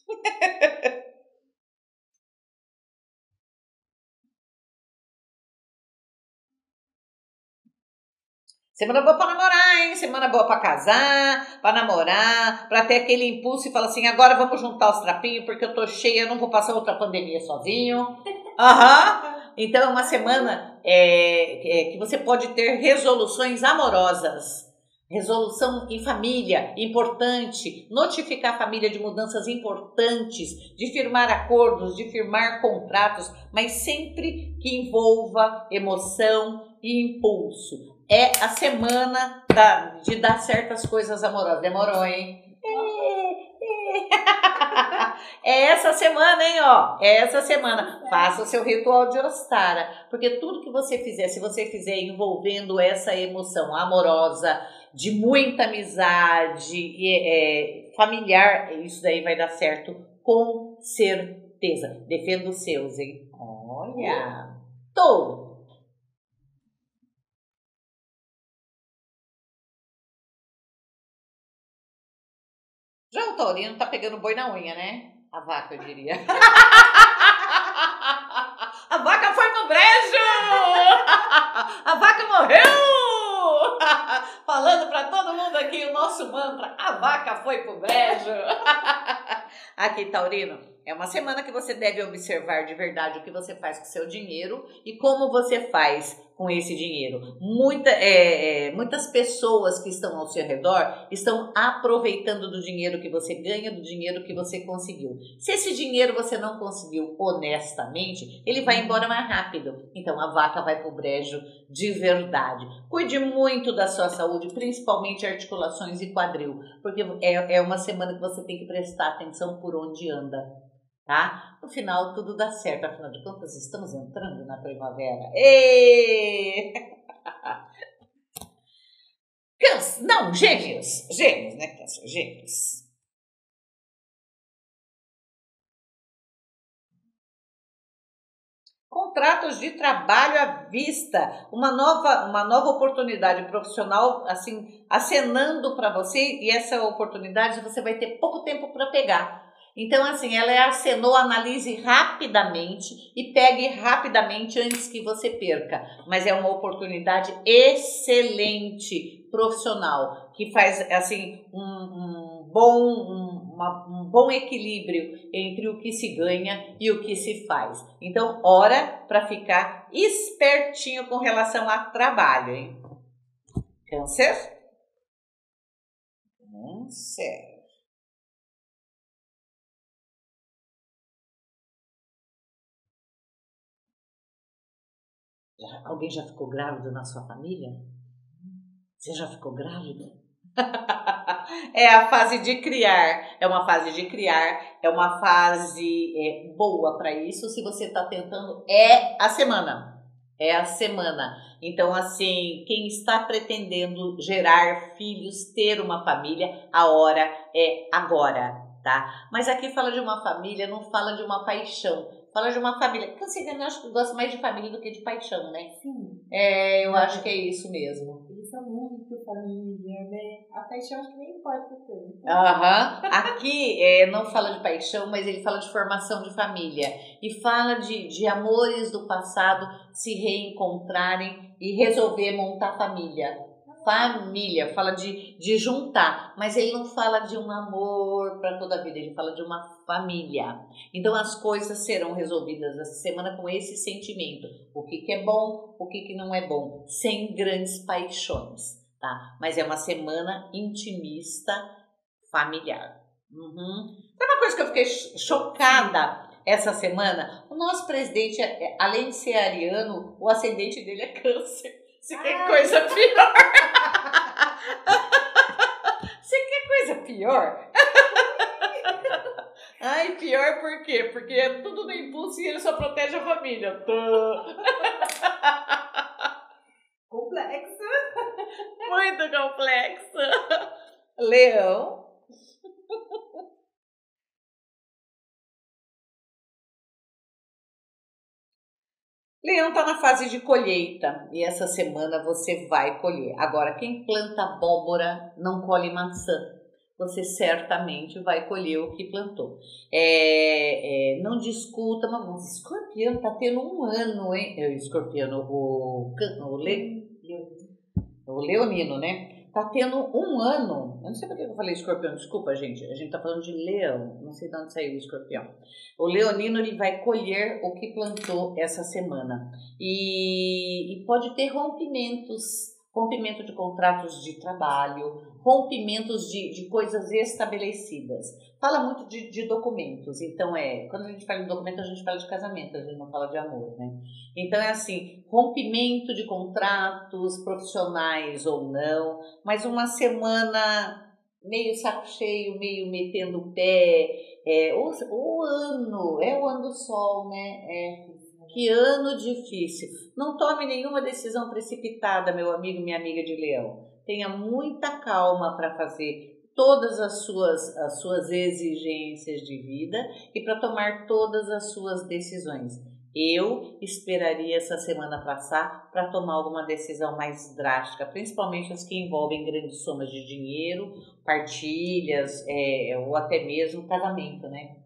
[LAUGHS] Semana boa para namorar, hein? Semana boa para casar, para namorar, para ter aquele impulso e falar assim: agora vamos juntar os trapinhos porque eu tô cheia, eu não vou passar outra pandemia sozinho. Aham. Então é uma semana é, é, que você pode ter resoluções amorosas. Resolução em família, importante. Notificar a família de mudanças importantes, de firmar acordos, de firmar contratos, mas sempre que envolva emoção e impulso. É a semana da, de dar certas coisas amorosas. Demorou, hein? É essa semana, hein, ó. É essa semana. Faça o seu ritual de Ostara. Porque tudo que você fizer, se você fizer envolvendo essa emoção amorosa, de muita amizade, e, é, familiar, isso daí vai dar certo com certeza. Defenda os seus, hein? Olha! Touro. Já o taurino tá pegando boi na unha, né? A vaca, eu diria. [LAUGHS] a vaca foi no brejo! A vaca morreu! [LAUGHS] Falando para todo mundo aqui o nosso mantra, a vaca foi pro brejo. [LAUGHS] Aqui, Taurino, é uma semana que você deve observar de verdade o que você faz com seu dinheiro e como você faz com esse dinheiro. Muita, é, é, muitas pessoas que estão ao seu redor estão aproveitando do dinheiro que você ganha, do dinheiro que você conseguiu. Se esse dinheiro você não conseguiu honestamente, ele vai embora mais rápido. Então a vaca vai pro brejo de verdade. Cuide muito da sua saúde, principalmente articulações e quadril, porque é, é uma semana que você tem que prestar atenção por onde anda tá? No final tudo dá certo, afinal de contas estamos entrando na primavera. E... [LAUGHS] Câncer, não, gêmeos, gêmeos, né, câncer, gêmeos. Contratos de trabalho à vista, uma nova, uma nova oportunidade profissional, assim, acenando para você, e essa oportunidade você vai ter pouco tempo para pegar então, assim, ela acenou, analise rapidamente e pegue rapidamente antes que você perca. Mas é uma oportunidade excelente profissional que faz assim um, um bom um, uma, um bom equilíbrio entre o que se ganha e o que se faz. Então, hora para ficar espertinho com relação a trabalho, hein? Câncer? Câncer. Alguém já ficou grávido na sua família? Você já ficou grávida? [LAUGHS] é a fase de criar, é uma fase de criar, é uma fase é, boa para isso. Se você está tentando, é a semana, é a semana. Então, assim, quem está pretendendo gerar filhos, ter uma família, a hora é agora, tá? Mas aqui fala de uma família, não fala de uma paixão, fala de uma família. Canceriano, eu acho que gosta mais de família do que de paixão, né?
Sim.
É, eu acho que é isso mesmo.
Eles são muito família, né? A paixão acho que nem importa tanto.
Aham. Aqui é, não fala de paixão, mas ele fala de formação de família. E fala de, de amores do passado se reencontrarem e resolver montar família. Família, fala de, de juntar, mas ele não fala de um amor para toda a vida, ele fala de uma família. Então as coisas serão resolvidas essa semana com esse sentimento: o que, que é bom, o que, que não é bom, sem grandes paixões, tá? Mas é uma semana intimista, familiar. Uhum. Uma coisa que eu fiquei chocada essa semana? O nosso presidente, é, além de ser ariano, o ascendente dele é câncer. Você quer coisa pior? [LAUGHS] Você quer coisa pior? [LAUGHS] Ai, pior por quê? Porque é tudo no impulso e ele só protege a família. [LAUGHS]
Complexo.
Muito complexo. Leão. Leão está na fase de colheita e essa semana você vai colher. Agora, quem planta abóbora não colhe maçã. Você certamente vai colher o que plantou. É, é, não discuta, mas o escorpião está tendo um ano, hein? O escorpião, o, can- o, le, o leonino, né? Tá tendo um ano. Eu não sei por que eu falei escorpião, desculpa, gente. A gente tá falando de leão. Não sei de onde saiu o escorpião. O leonino ele vai colher o que plantou essa semana. E, e pode ter rompimentos rompimento de contratos de trabalho, rompimentos de, de coisas estabelecidas. Fala muito de, de documentos. Então, é quando a gente fala de documento, a gente fala de casamento, a gente não fala de amor, né? Então, é assim: rompimento de contratos profissionais ou não, mas uma semana meio saco cheio, meio metendo o pé. É, o, ano, é o ano do sol, né? É, que ano difícil. Não tome nenhuma decisão precipitada, meu amigo, minha amiga de leão. Tenha muita calma para fazer todas as suas, as suas exigências de vida e para tomar todas as suas decisões. Eu esperaria essa semana passar para tomar alguma decisão mais drástica, principalmente as que envolvem grandes somas de dinheiro, partilhas é, ou até mesmo casamento, né?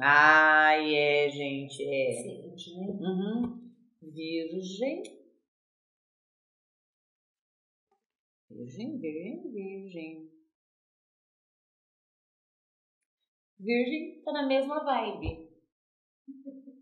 Ai, é, gente, é.
Sente, né?
Uhum. Virgem. Virgem, virgem, virgem. Virgem tá na mesma vibe. [LAUGHS]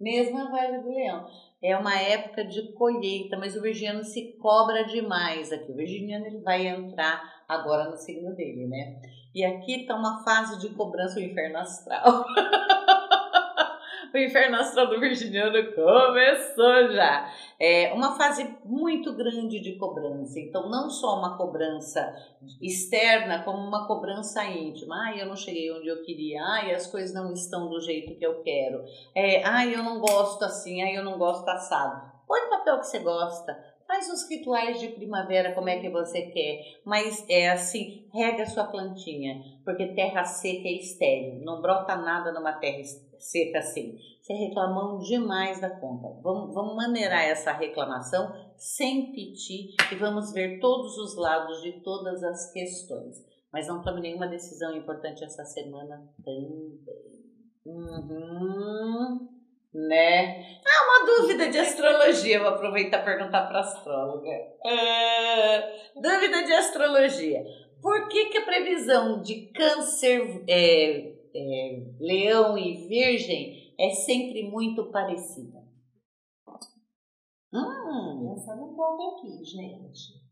Mesma vibe do leão. É uma época de colheita, mas o virginiano se cobra demais aqui. O virginiano ele vai entrar agora no signo dele, né? E aqui tá uma fase de cobrança, o inferno astral. [LAUGHS] o inferno astral do virginiano começou já. É uma fase muito grande de cobrança. Então, não só uma cobrança externa, como uma cobrança íntima. Ai, eu não cheguei onde eu queria. Ai, as coisas não estão do jeito que eu quero. É, ai, eu não gosto assim. Ai, eu não gosto assado. Põe o papel que você gosta. Faz os rituais de primavera como é que você quer, mas é assim, rega sua plantinha, porque terra seca é estéril, não brota nada numa terra seca assim. Você reclamão demais da conta. Vamos, vamos maneirar essa reclamação sem piti e vamos ver todos os lados de todas as questões. Mas não tome nenhuma decisão importante essa semana também. Uhum né? Ah, uma dúvida de astrologia. Vou aproveitar e perguntar para a astróloga. Ah, dúvida de astrologia. Por que, que a previsão de câncer, é, é, leão e virgem é sempre muito parecida? Hum,
Pensando um pouco aqui, gente.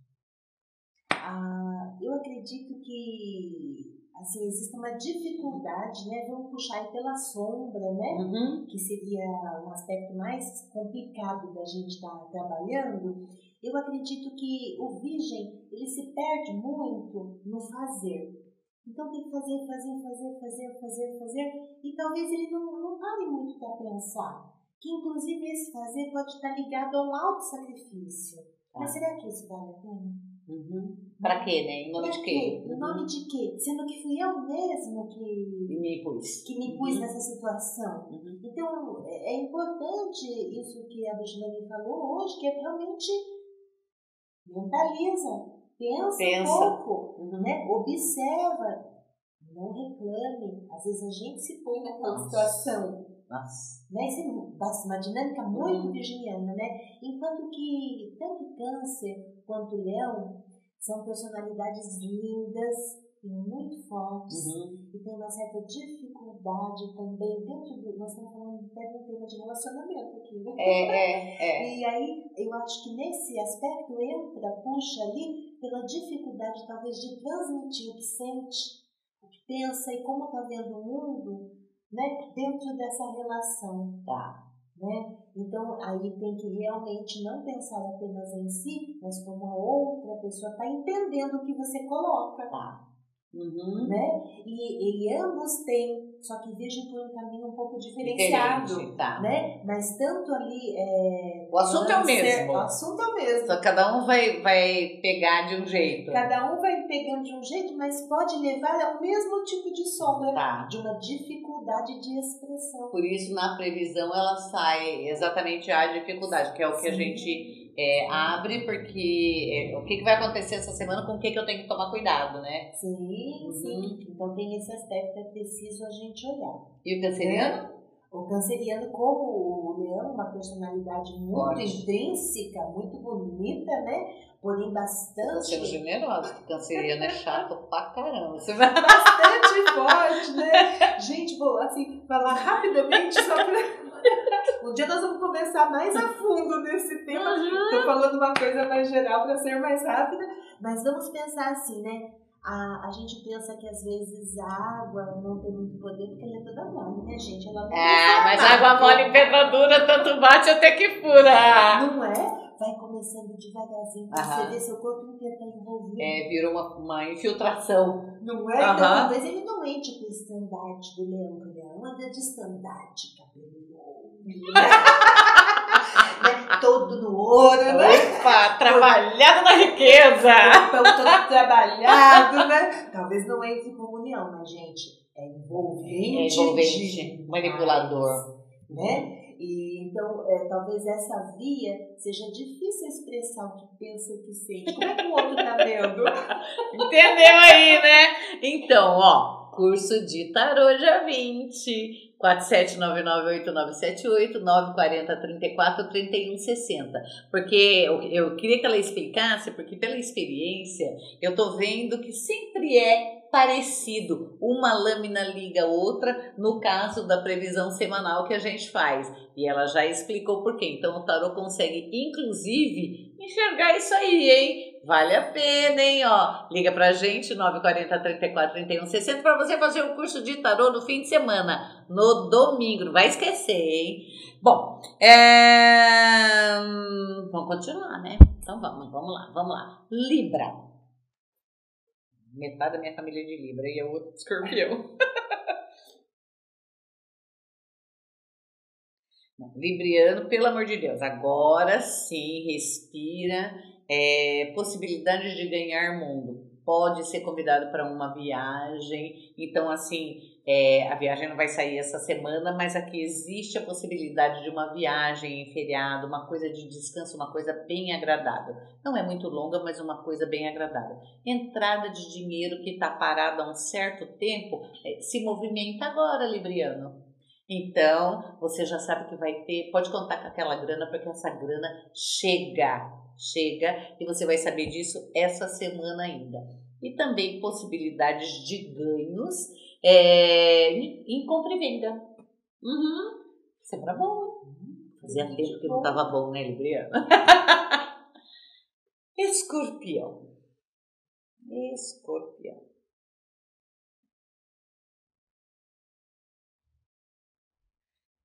Ah, eu acredito que assim, existe uma dificuldade, né? Vamos puxar aí pela sombra, né?
Uhum.
Que seria um aspecto mais complicado da gente estar trabalhando. Eu acredito que o virgem, ele se perde muito no fazer. Então tem que fazer, fazer, fazer, fazer, fazer, fazer. E talvez ele não, não pare muito para pensar. Que inclusive esse fazer pode estar ligado a um alto sacrifício. Mas
Ah.
será que isso vale a pena?
Uhum. Pra quê, né? Em nome
Pra
de quê?
Em nome de quê? Sendo que fui eu mesmo que.
Me pus.
que me pus
Uhum.
nessa situação.
Uhum.
Então, é é importante isso que a Virgilane falou hoje, que é realmente mentaliza, pensa,
Pensa.
um pouco,
Uhum.
né? observa, não reclame. Às vezes a gente se põe naquela
Nossa.
situação.
Nossa.
Né? Isso é uma- uma dinâmica muito
Uhum.
virginiana, né? Enquanto que tanto câncer quanto leão são personalidades lindas e muito fortes
Uhum.
e tem uma certa dificuldade também dentro do. Nós estamos falando até de um tema de relacionamento aqui, né?
É, é, é. [LAUGHS]
E aí eu acho que nesse aspecto entra, puxa ali pela dificuldade talvez de transmitir o que sente, o que pensa e como está vendo o mundo, né? Dentro dessa relação.
Tá.
Né? Então, aí tem que realmente não pensar apenas em si, mas como a outra pessoa está entendendo o que você coloca
Tá. Uhum.
né? E, e ambos têm, só que vejam por um caminho um pouco diferenciado,
tá.
né? Mas tanto ali é,
O assunto é o mesmo.
O assunto é o mesmo.
Só cada um vai, vai pegar de um jeito.
Cada um vai pegando de um jeito, mas pode levar ao mesmo tipo de sombra,
Tá.
de uma dificuldade de expressão.
Por isso, na previsão, ela sai exatamente a dificuldade, que é o que a
Sim.
gente é, abre, porque é, o que, que vai acontecer essa semana, com o que, que eu tenho que tomar cuidado, né?
Sim,
Uhum.
sim. Então tem esse aspecto, é preciso a gente olhar.
E o canceriano?
O canceriano, como o leão, uma personalidade muito
Forte.
intrínseca, muito bonita, né? Porém bastante
sendo generosa, porque canceriano é chato pra caramba. Você vai...
bastante forte, né? Gente, vou assim, falar rapidamente só pra. [LAUGHS] Um dia nós vamos conversar mais a fundo nesse tema. Tô falando uma coisa mais geral para ser mais rápida, mas vamos pensar assim, né? A, a gente pensa que às vezes a água não tem muito poder porque ela é toda mole, né, gente? Ela não
Ah, mas
formato.
água mole em pedra dura, tanto bate até que fura.
Não é? Vai começando devagarzinho pra
Aham.
você ver seu corpo inteiro tá envolvido.
É, virou uma, uma infiltração.
Não é? Então,
Aham.
talvez ele não entre pro estandarte do leão, o leão anda de estandarte, cabelo? Todo no ouro, né?
Opa, trabalhado na riqueza.
Corpão todo trabalhado, né? Talvez não entre como leão, mas, gente, é envolvente.
É envolvente, manipulador.
Né? E, então, é, talvez essa via seja difícil expressar o que pensa, o que sente. Como é que o outro tá vendo?
Entendeu aí, né? Então, ó, curso de tarô dia 20. 47998978 940 34 31 60. Porque eu, eu queria que ela explicasse, porque pela experiência eu tô vendo que sempre é parecido. Uma lâmina liga a outra no caso da previsão semanal que a gente faz. E ela já explicou por quê. Então o tarô consegue, inclusive, enxergar isso aí, hein? Vale a pena, hein? Ó, liga pra gente, 940 34 31 60, pra você fazer o curso de tarô no fim de semana, no domingo. Não vai esquecer, hein? Bom, é... vamos continuar, né? Então vamos, vamos lá, vamos lá. Libra. Metade da minha família é de Libra e outra de escorpião. [LAUGHS] Libriano, pelo amor de Deus, agora sim, respira. É, possibilidades de ganhar mundo. Pode ser convidado para uma viagem. Então, assim, é, a viagem não vai sair essa semana, mas aqui existe a possibilidade de uma viagem em feriado, uma coisa de descanso, uma coisa bem agradável. Não é muito longa, mas uma coisa bem agradável. Entrada de dinheiro que está parada há um certo tempo, é, se movimenta agora, Libriano. Então, você já sabe que vai ter, pode contar com aquela grana, porque essa grana chega, chega e você vai saber disso essa semana ainda. E também possibilidades de ganhos é, em compra e venda. Uhum. Sempre é bom, hein? Fazia tempo que não estava bom, né, Libriana? [LAUGHS] Escorpião. Escorpião.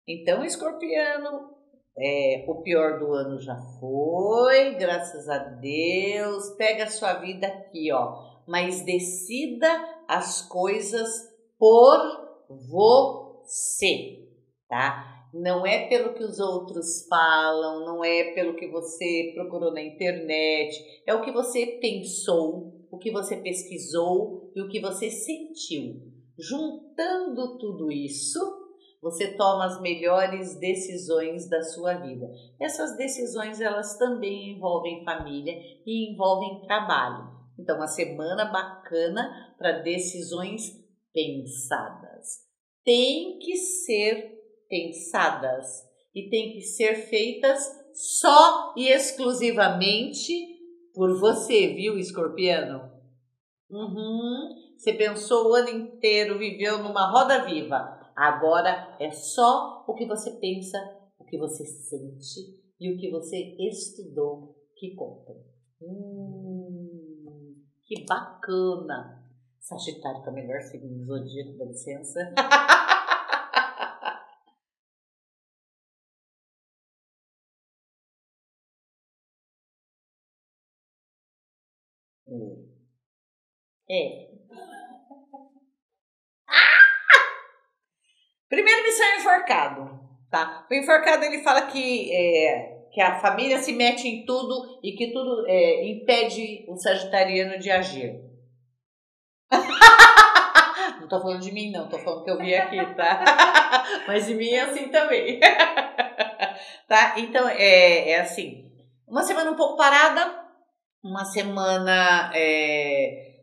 Então, escorpiano, é, o pior do ano já foi, graças a Deus. Pega a sua vida aqui, ó. Mas decida as coisas por você, tá? Não é pelo que os outros falam, não é pelo que você procurou na internet, é o que você pensou, o que você pesquisou e o que você sentiu. Juntando tudo isso, você toma as melhores decisões da sua vida. Essas decisões elas também envolvem família e envolvem trabalho. Então, uma semana bacana para decisões pensadas. Tem que ser pensadas e tem que ser feitas só e exclusivamente por você, viu, escorpiano? Uhum. Você pensou o ano inteiro, viveu numa roda viva. Agora é só o que você pensa, o que você sente e o que você estudou que conta. Hum, que bacana! Sagitário que é o melhor signo do zodíaco, dá licença. [LAUGHS] é. Primeiro missão enforcado, tá? O enforcado ele fala que, é, que a família se mete em tudo e que tudo é, impede o sagitariano de agir. [LAUGHS] não tô falando de mim, não, tô falando que eu vi aqui, tá? [LAUGHS] Mas de mim é assim também. [LAUGHS] tá? Então, é, é assim, uma semana um pouco parada, uma semana é,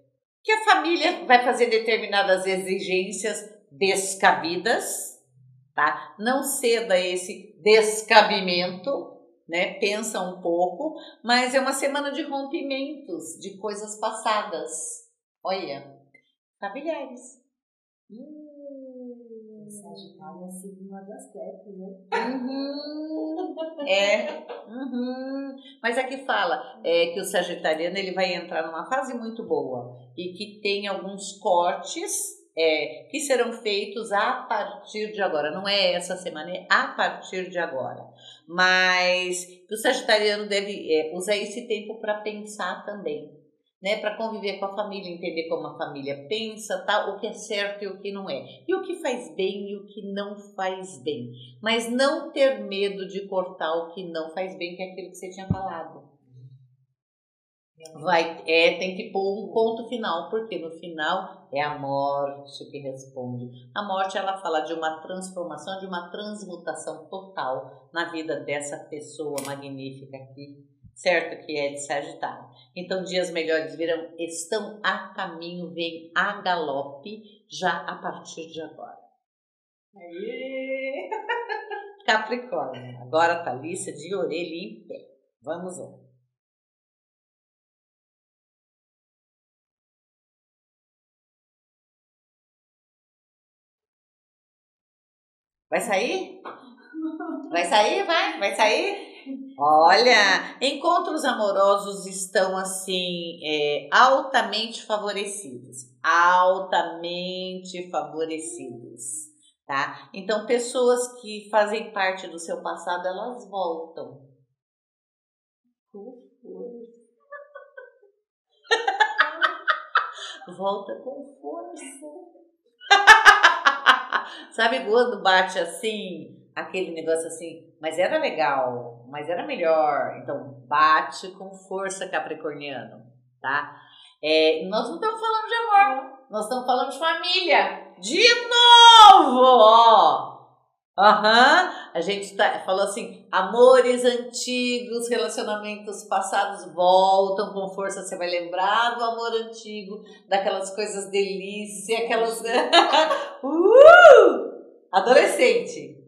que a família vai fazer determinadas exigências descabidas, tá? Não ceda esse descabimento, né? Pensa um pouco, mas é uma semana de rompimentos de coisas passadas. Olha, familiares.
Hum. Sagitário é signo das né?
Uhum. É. Uhum. Mas aqui fala é, que o sagitariano ele vai entrar numa fase muito boa e que tem alguns cortes é, que serão feitos a partir de agora. Não é essa semana, é a partir de agora. Mas o sagitariano deve é, usar esse tempo para pensar também, né? Para conviver com a família, entender como a família pensa, tá? o que é certo e o que não é. E o que faz bem e o que não faz bem. Mas não ter medo de cortar o que não faz bem, que é aquilo que você tinha falado vai é tem que pôr um ponto final porque no final é a morte que responde. A morte ela fala de uma transformação de uma transmutação total na vida dessa pessoa magnífica aqui certo? Que é de Sagitário. Então dias melhores virão estão a caminho vem a galope já a partir de agora. Aê! [LAUGHS] Capricórnio agora Thalissa de orelha em pé. Vamos lá Vai sair? Vai sair? Vai? Vai sair? Olha, encontros amorosos estão assim é, altamente favorecidos, altamente favorecidos, tá? Então pessoas que fazem parte do seu passado elas voltam. [LAUGHS] Volta com força. Sabe quando bate assim, aquele negócio assim, mas era legal, mas era melhor. Então, bate com força, Capricorniano, tá? É, nós não estamos falando de amor, nós estamos falando de família. De novo, ó. Aham, uhum. A gente tá, falou assim: amores antigos, relacionamentos passados voltam com força. Você vai lembrar do amor antigo, daquelas coisas delícias, aquelas. [LAUGHS] uh! Adolescente.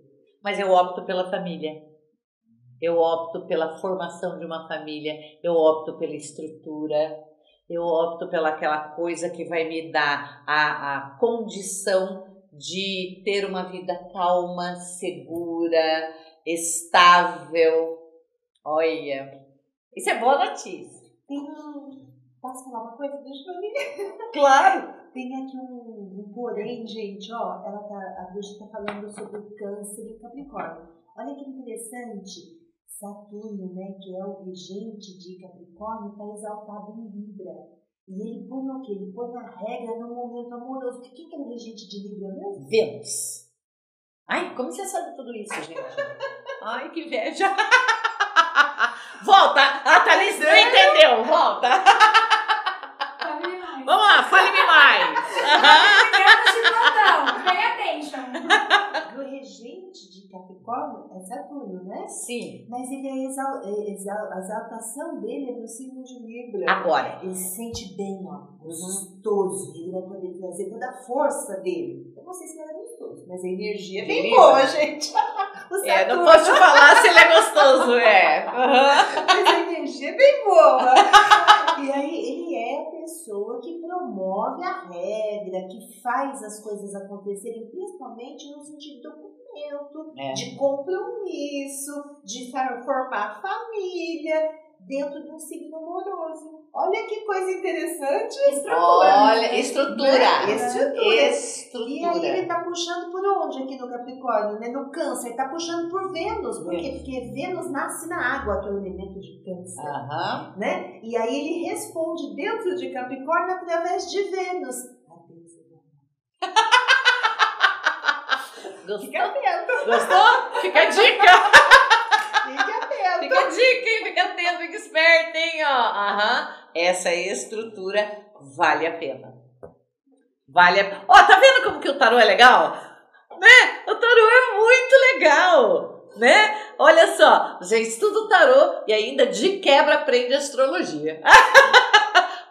Mas eu opto pela família. Eu opto pela formação de uma família. Eu opto pela estrutura. Eu opto pela aquela coisa que vai me dar a, a condição de ter uma vida calma, segura, estável. Olha, isso é boa notícia.
Tem, posso falar uma coisa? Deixa eu [LAUGHS] ver.
Claro!
Tem aqui um, um porém, gente, ó, ela tá, a bruxa está falando sobre o câncer e o capricórnio. Olha que interessante, Saturno, né, que é o regente de Capricórnio, está exaltado em Libra. E ele põe o quê? Ele põe a regra no momento amoroso. Quem que é o regente de Libra mesmo?
Vênus. Ai, como você sabe tudo isso, gente? [LAUGHS] Ai, que inveja. [LAUGHS] Volta! A Thalys não entendeu. Volta. Vamos lá, fale-me mais.
De plantão, pay attention.
O regente Capricórnio é Saturno, né?
Sim.
Mas ele é exal, é exal, a exaltação dele é no signo de Libra.
Agora.
Ele se sente bem, ó, gostoso. Ele vai poder trazer toda a força dele. Eu não sei se ele é gostoso, mas a energia é bem
Libra.
boa, gente. [LAUGHS]
É, não posso te falar se ele é gostoso, é. Aham. [LAUGHS]
Mas a energia é bem boa. [LAUGHS] e aí, ele pessoa que promove a regra, que faz as coisas acontecerem, principalmente no sentido do documento,
É.
de compromisso, de formar família dentro de um signo amoroso. Olha que coisa interessante.
Olha, estrutura.
Né? Estrutura.
Estrutura.
E aí ele tá puxando por onde aqui no Capricórnio, né? No Câncer, tá puxando por Vênus. Por quê? Porque Vênus nasce na água, que é o elemento de Câncer
Aham.
né? E aí ele responde dentro de Capricórnio através de Vênus. [LAUGHS]
Gostou?
Fica atento,
Gostou? Fica a dica. [LAUGHS]
fica
a dica, hein? Fica atento, fica esperto, hein? Ó. Aham. Essa estrutura vale a pena. Vale a Ó, tá vendo como que o tarô é legal? Né? O tarô é muito legal, né? Olha só, você estuda o tarô e ainda de quebra aprende astrologia. [LAUGHS]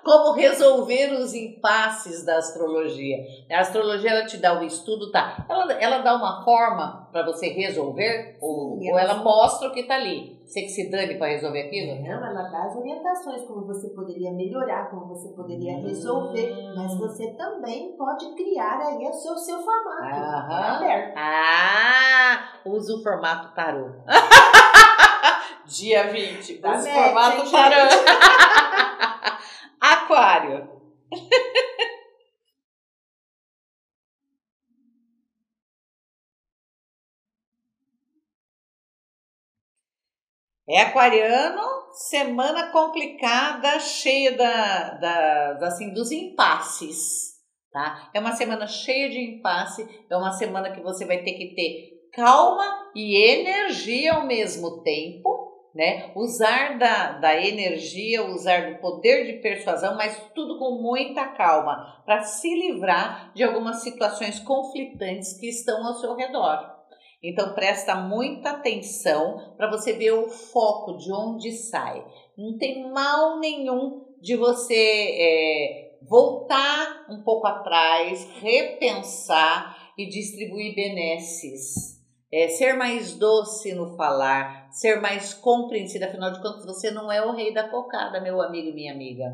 Como resolver os impasses da astrologia. A astrologia ela te dá o estudo, tá? Ela, ela dá uma forma para você resolver ou,
Sim,
ou
ela-
mostra o que tá ali. Você que se dane para resolver aquilo?
Não, ela dá as orientações, como você poderia melhorar, como você poderia resolver,
Hum.
mas você também pode criar aí o seu, seu formato.
Aham.
Aberto.
Ah, usa o formato tarô. [LAUGHS] Dia 20,
Dá
usa o formato tarô. [LAUGHS] Aquário. É aquariano, semana complicada, cheia da, da, assim, dos impasses, tá? É uma semana cheia de impasse, é uma semana que você vai ter que ter calma e energia ao mesmo tempo, né? Usar da, da energia, usar do poder de persuasão, mas tudo com muita calma, para se livrar de algumas situações conflitantes que estão ao seu redor. Então presta muita atenção para você ver o foco de onde sai. Não tem mal nenhum de você é, voltar um pouco atrás, repensar e distribuir benesses. É, ser mais doce no falar, ser mais compreensiva, afinal de contas você não é o rei da cocada, meu amigo e minha amiga.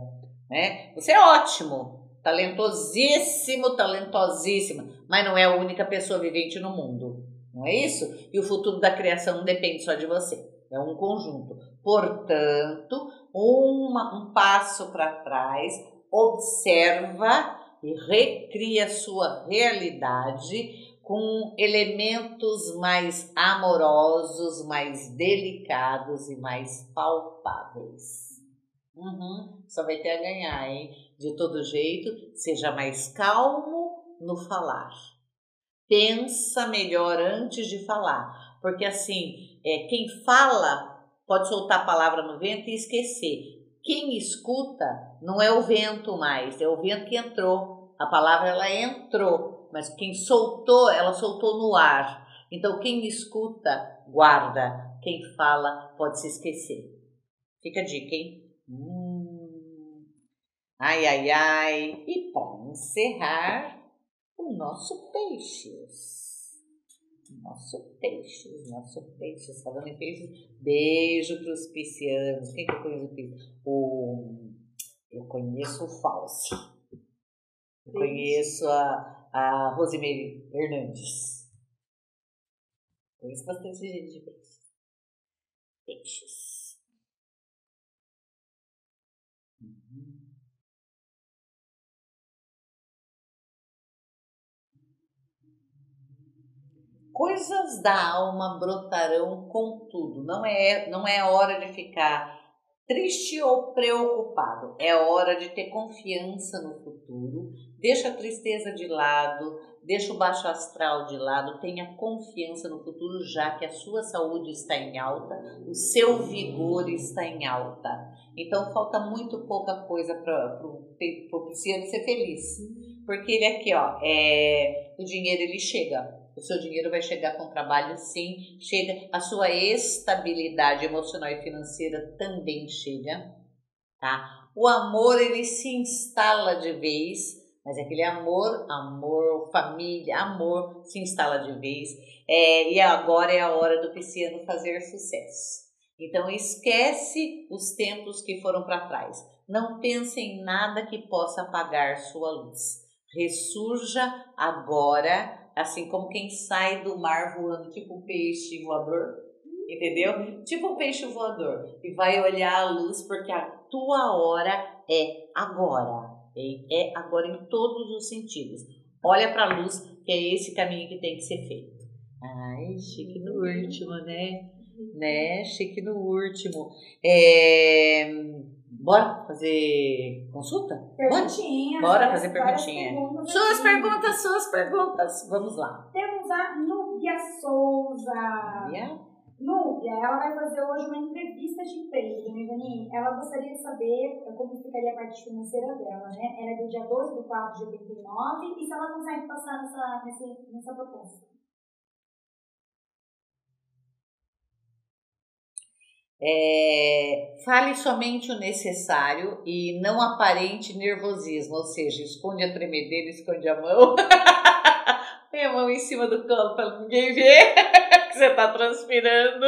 Né? Você é ótimo, talentosíssimo, talentosíssima, mas não é a única pessoa vivente no mundo. Não é isso? E o futuro da criação não depende só de você, é um conjunto. Portanto, uma, um passo para trás, observa e recria sua realidade com elementos mais amorosos, mais delicados e mais palpáveis. Uhum, só vai ter a ganhar, hein? De todo jeito, seja mais calmo no falar pensa melhor antes de falar. Porque assim, é, quem fala pode soltar a palavra no vento e esquecer. Quem escuta não é o vento mais, é o vento que entrou. A palavra ela entrou, mas quem soltou, ela soltou no ar. Então quem escuta, guarda. Quem fala pode se esquecer. Fica a dica, hein? Hum. Ai, ai, ai. E para encerrar, o nosso peixes. Nosso peixes, nosso peixes. Falando em peixes, beijo para os piscianos. Quem que eu conheço? O, eu conheço o Falsi. Eu conheço a, a Rosemary Hernandes. Conheço bastante gente de peixes. Peixes. Uhum. Coisas da alma brotarão contudo. Não é, não é hora de ficar triste ou preocupado. É hora de ter confiança no futuro, Deixa a tristeza de lado, deixa o baixo astral de lado, tenha confiança no futuro, já que a sua saúde está em alta, o seu vigor está em alta. Então falta muito pouca coisa para o Pisciano ser feliz. Porque ele aqui, ó, é, o dinheiro ele chega. O seu dinheiro vai chegar com trabalho, sim, chega. A sua estabilidade emocional e financeira também chega, tá? O amor ele se instala de vez, mas é aquele amor, amor, família, amor se instala de vez. É, e agora é a hora do pisciano fazer sucesso. Então esquece os tempos que foram para trás. Não pense em nada que possa apagar sua luz. Ressurja agora, assim como quem sai do mar voando, tipo um peixe voador, entendeu? Tipo um peixe voador. E vai olhar a luz, porque a tua hora é agora. É agora em todos os sentidos. Olha para a luz, que é esse caminho que tem que ser feito. Ai, chique no último, né? Né? Chique no último. É... Bora fazer consulta?
Perguntinha.
Bora fazer perguntinha. Suas perguntas, suas perguntas. Vamos lá.
Temos a Núbia Souza.
Núbia?
Núbia, ela vai fazer hoje uma entrevista de emprego, né, Ivani? Ela gostaria de saber como ficaria a parte financeira dela, né? Ela é do dia 12 do 4 de 89 e se ela consegue passar nessa, nessa, nessa proposta.
É, fale somente o necessário e não aparente nervosismo, ou seja, esconde a tremedeira, esconde a mão. [LAUGHS] Põe a mão em cima do colo para ninguém ver [LAUGHS] que você está transpirando,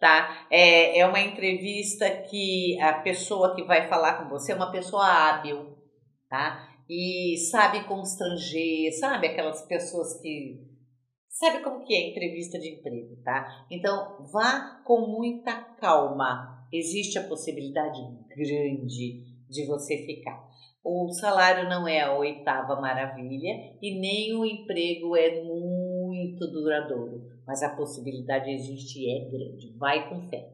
tá? É, é uma entrevista que a pessoa que vai falar com você é uma pessoa hábil, tá? E sabe constranger, sabe aquelas pessoas que Sabe como que é entrevista de emprego, tá? Então, vá com muita calma. Existe a possibilidade grande de você ficar. O salário não é a oitava maravilha e nem o emprego é muito duradouro, mas a possibilidade existe e é grande. Vai com fé.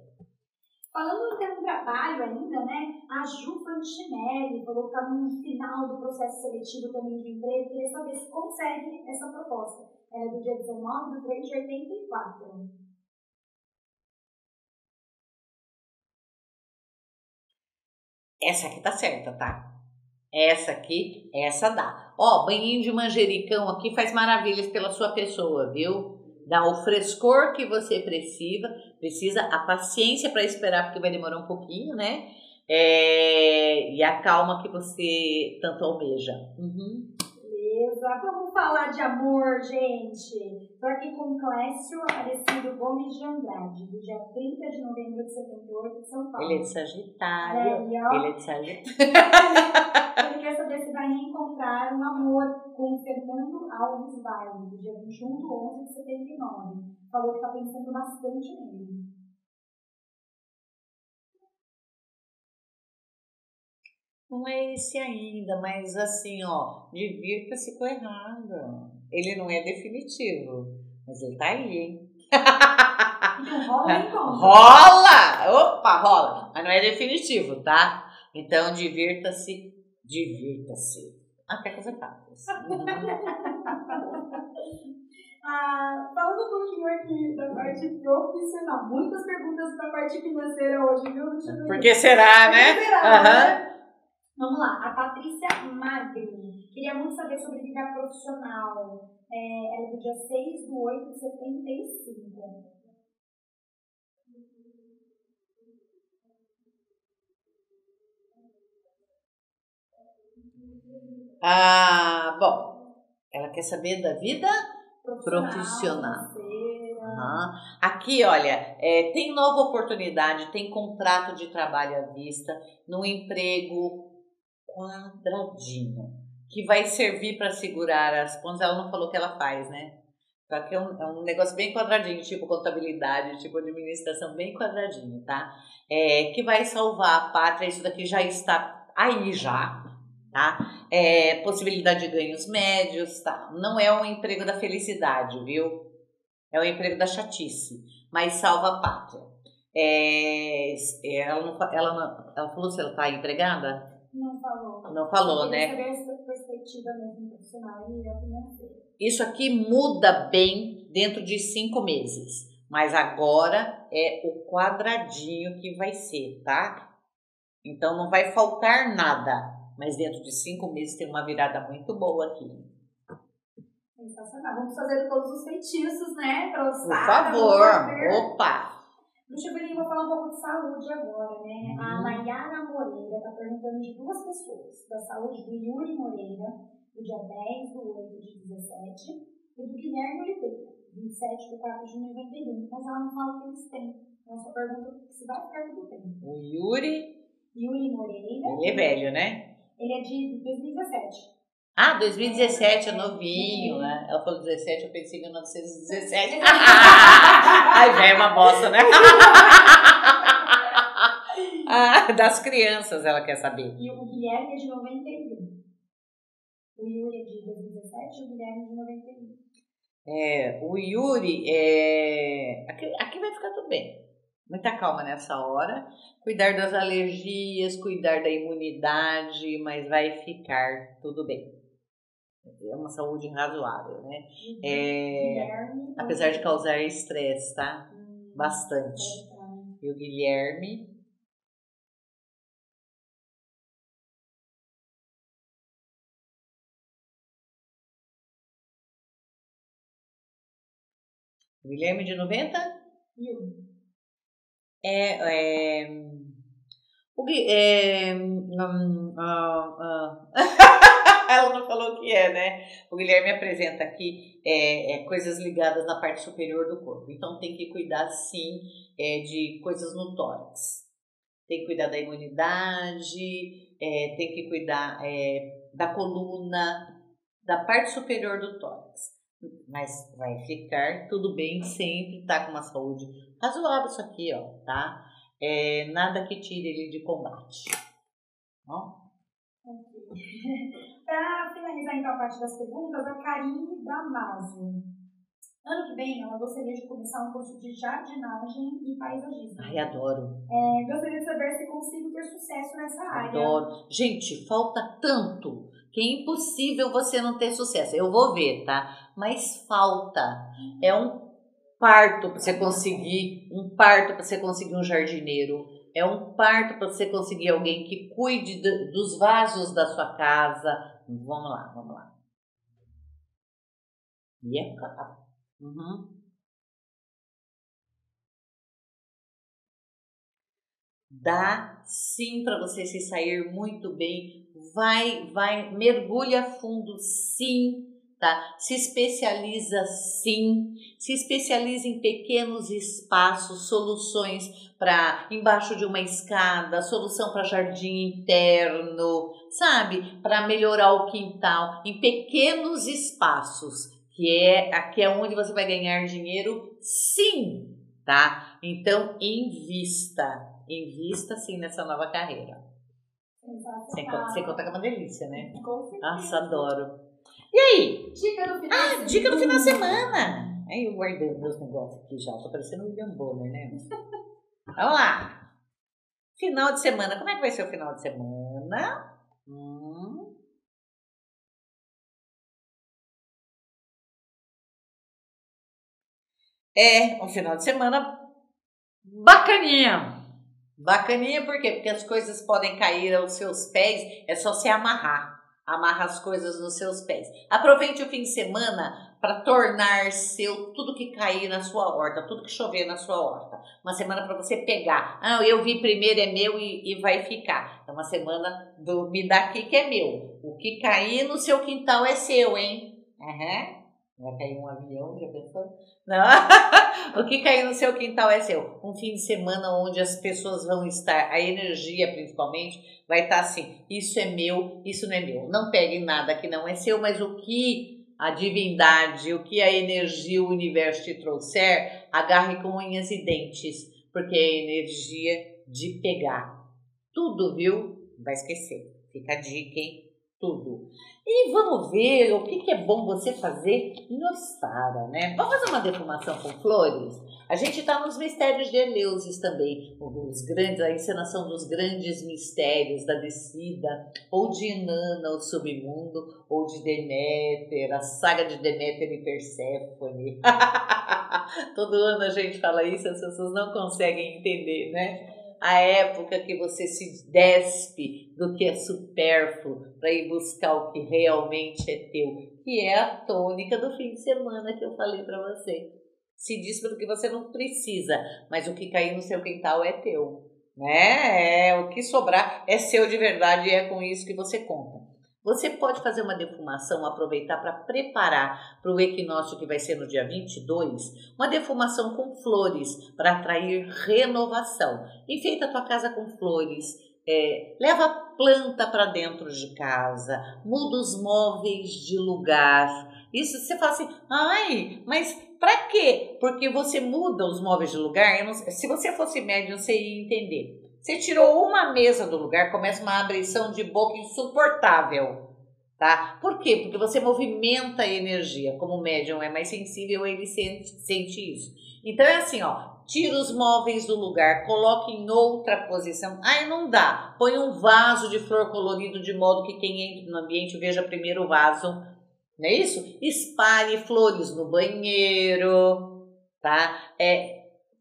Falando em ter um trabalho ainda, né? A Ju Fantinelli falou que está no final do processo seletivo também de emprego. Queria saber se consegue essa proposta. Ela é do dia 19 de 3 de 84.
Essa aqui tá certa, tá? Essa aqui, essa dá. Ó, banhinho de manjericão aqui faz maravilhas pela sua pessoa, viu? Dá o frescor que você precisa, precisa a paciência para esperar, porque vai demorar um pouquinho, né? É, e a calma que você tanto almeja. Uhum.
Beleza, vamos falar de amor, gente. Tô aqui com o Clécio Aparecido Gomes de Andrade, do dia 30 de novembro de 78, de São Paulo.
Ele é de Sagitário. É, ele é de Sagitário. [LAUGHS]
Ele quer saber se vai reencontrar um amor com o Fernando Alves Vale, do dia 21 de 11 de 79. Falou que tá pensando bastante nele.
Não é esse ainda, mas assim, ó, divirta-se com o errado. Ele não é definitivo, mas ele tá aí, hein?
Então rola então.
Rola! Opa, rola! Mas não é definitivo, tá? Então divirta-se, divirta-se. Até com os etapas.
ah, falando um pouquinho aqui da parte profissional, muitas perguntas da parte financeira hoje, viu?
Por que será, né?
Por que será, uhum. né? Vamos lá, a Patrícia Magri. Queria muito saber sobre vida profissional. É, ela é do dia 6 de 8 de 75.
Ah, bom, ela quer saber da vida
profissional.
profissional. Uhum. Aqui, olha, é, tem nova oportunidade, tem contrato de trabalho à vista, no emprego quadradinho, que vai servir para segurar as pontas. Ela não falou o que ela faz, né? Só que é um, é um negócio bem quadradinho, tipo contabilidade, tipo administração, bem quadradinho, tá? É, que vai salvar a pátria. Isso daqui já está aí já, tá? É, possibilidade de ganhos médios, tá? Não é um emprego da felicidade, viu? É o emprego da chatice, mas salva a pátria. É, ela, não, ela, ela falou se ela está empregada?
Não falou.
Não falou, né?
perspectiva mesmo profissional e financeira.
Isso aqui muda bem dentro de cinco meses. Mas agora é o quadradinho que vai ser, tá? Então não vai faltar nada. Mas dentro de cinco meses tem uma virada muito boa aqui.
Sensacional. Vamos fazer todos os feitiços, né? Para os
Por favor. Opa!
Deixa eu vou falar um pouco de saúde agora, né? Uhum. A Nayara Moreira está perguntando de duas pessoas, da saúde do Yuri Moreira, do dia 10 do 8 de 17, e do Guilherme Oliveira, 27 de 4 de 91. Mas ela não fala o que eles têm. Então, só pergunta se vai ficar tudo bem.
O Yuri.
Yuri Moreira.
Ele é velho, né?
Ele é de 2017.
Ah, 2017 é novinho, né? Ela falou 17, eu pensei em 1917. [LAUGHS] Ai, velho, é uma bosta, né? [LAUGHS] ah, das crianças ela quer saber.
E o Guilherme é de 91. O Yuri é de 2017 e o Guilherme é de 91.
É, o Yuri, é... Aqui, aqui vai ficar tudo bem. Muita calma nessa hora. Cuidar das alergias, cuidar da imunidade, mas vai ficar tudo bem é uma saúde razoável, né? Uhum. É, apesar de causar estresse, tá? Uhum. Bastante. E o Guilherme. O Guilherme de 90? É, é, o, é, um, uh, uh. [LAUGHS] Ela não falou o que é, né? O Guilherme apresenta aqui é, é, coisas ligadas na parte superior do corpo. Então tem que cuidar sim é, de coisas no tórax. Tem que cuidar da imunidade, é, tem que cuidar é, da coluna, da parte superior do tórax. Mas vai ficar tudo bem sempre, tá com uma saúde razoável isso aqui, ó, tá? É, nada que tire ele de combate. Ó. [LAUGHS]
Para finalizar então a parte das perguntas, a Karine Damasio. Ano que vem, ela gostaria de começar um curso de jardinagem e paisagismo.
Ai, adoro.
É, gostaria de saber se consigo ter sucesso nessa área.
Adoro. Gente, falta tanto que é impossível você não ter sucesso. Eu vou ver, tá? Mas falta. É um parto para você conseguir, um parto para você conseguir um jardineiro é um parto para você conseguir alguém que cuide de, dos vasos da sua casa. Vamos lá, vamos lá. E é. Uhum. Dá sim para você se sair muito bem. Vai, vai, mergulha fundo sim tá? Se especializa sim, se especializa em pequenos espaços, soluções para embaixo de uma escada, solução para jardim interno, sabe? Para melhorar o quintal, em pequenos espaços, que é aqui é onde você vai ganhar dinheiro, sim, tá? Então invista, invista sim nessa nova carreira. Sem, sem contar que é uma delícia, né? Nossa, adoro. E aí?
Dica do final
Ah, dica do final de semana. Aí eu guardando meus negócios aqui já. Tô parecendo um William Bonner, né? Vamos lá. Final de semana. Como é que vai ser o final de semana? Hum. É um final de semana bacaninha. Bacaninha por quê? Porque as coisas podem cair aos seus pés, é só se amarrar amarra as coisas nos seus pés. Aproveite o fim de semana para tornar seu tudo que cair na sua horta, tudo que chover na sua horta. Uma semana para você pegar. Ah, eu vi primeiro é meu e, e vai ficar. É uma semana do me daqui que é meu. O que cair no seu quintal é seu, hein? Uhum. Vai cair um avião, já pensou? Não. [LAUGHS] o que cair no seu quintal é seu. Um fim de semana onde as pessoas vão estar, a energia principalmente, vai estar assim: isso é meu, isso não é meu. Não pegue nada que não é seu, mas o que a divindade, o que a energia, o universo te trouxer, agarre com unhas e dentes, porque é energia de pegar. Tudo, viu? Vai esquecer. Fica a dica, hein? Tudo. E vamos ver o que, que é bom você fazer em Ostara, né? Vamos fazer uma defumação com flores? A gente está nos mistérios de Eleusis também, os grandes, a encenação dos grandes mistérios da descida, ou de Inanna, o submundo, ou de Deméter, a saga de Deméter e Perséfone. [LAUGHS] Todo ano a gente fala isso, as pessoas não conseguem entender, né? A época que você se despe do que é supérfluo para ir buscar o que realmente é teu, que é a tônica do fim de semana que eu falei para você se diz pelo que você não precisa, mas o que cair no seu quintal é teu, né? É, o que sobrar é seu de verdade e é com isso que você conta. Você pode fazer uma defumação, aproveitar para preparar para o equinócio que vai ser no dia 22, uma defumação com flores para atrair renovação. Enfeita a tua casa com flores, é, leva planta para dentro de casa, muda os móveis de lugar. Isso você fala assim, ai, mas para quê? Porque você muda os móveis de lugar. Não, se você fosse médium, você ia entender. Você tirou uma mesa do lugar, começa uma abrição de boca insuportável. Tá? Por quê? Porque você movimenta a energia. Como o médium é mais sensível, ele sente, sente isso. Então é assim, ó. Tira os móveis do lugar, coloque em outra posição. Ai, não dá. Põe um vaso de flor colorido de modo que quem entra no ambiente veja primeiro o vaso não é isso? Espalhe flores no banheiro, tá? É,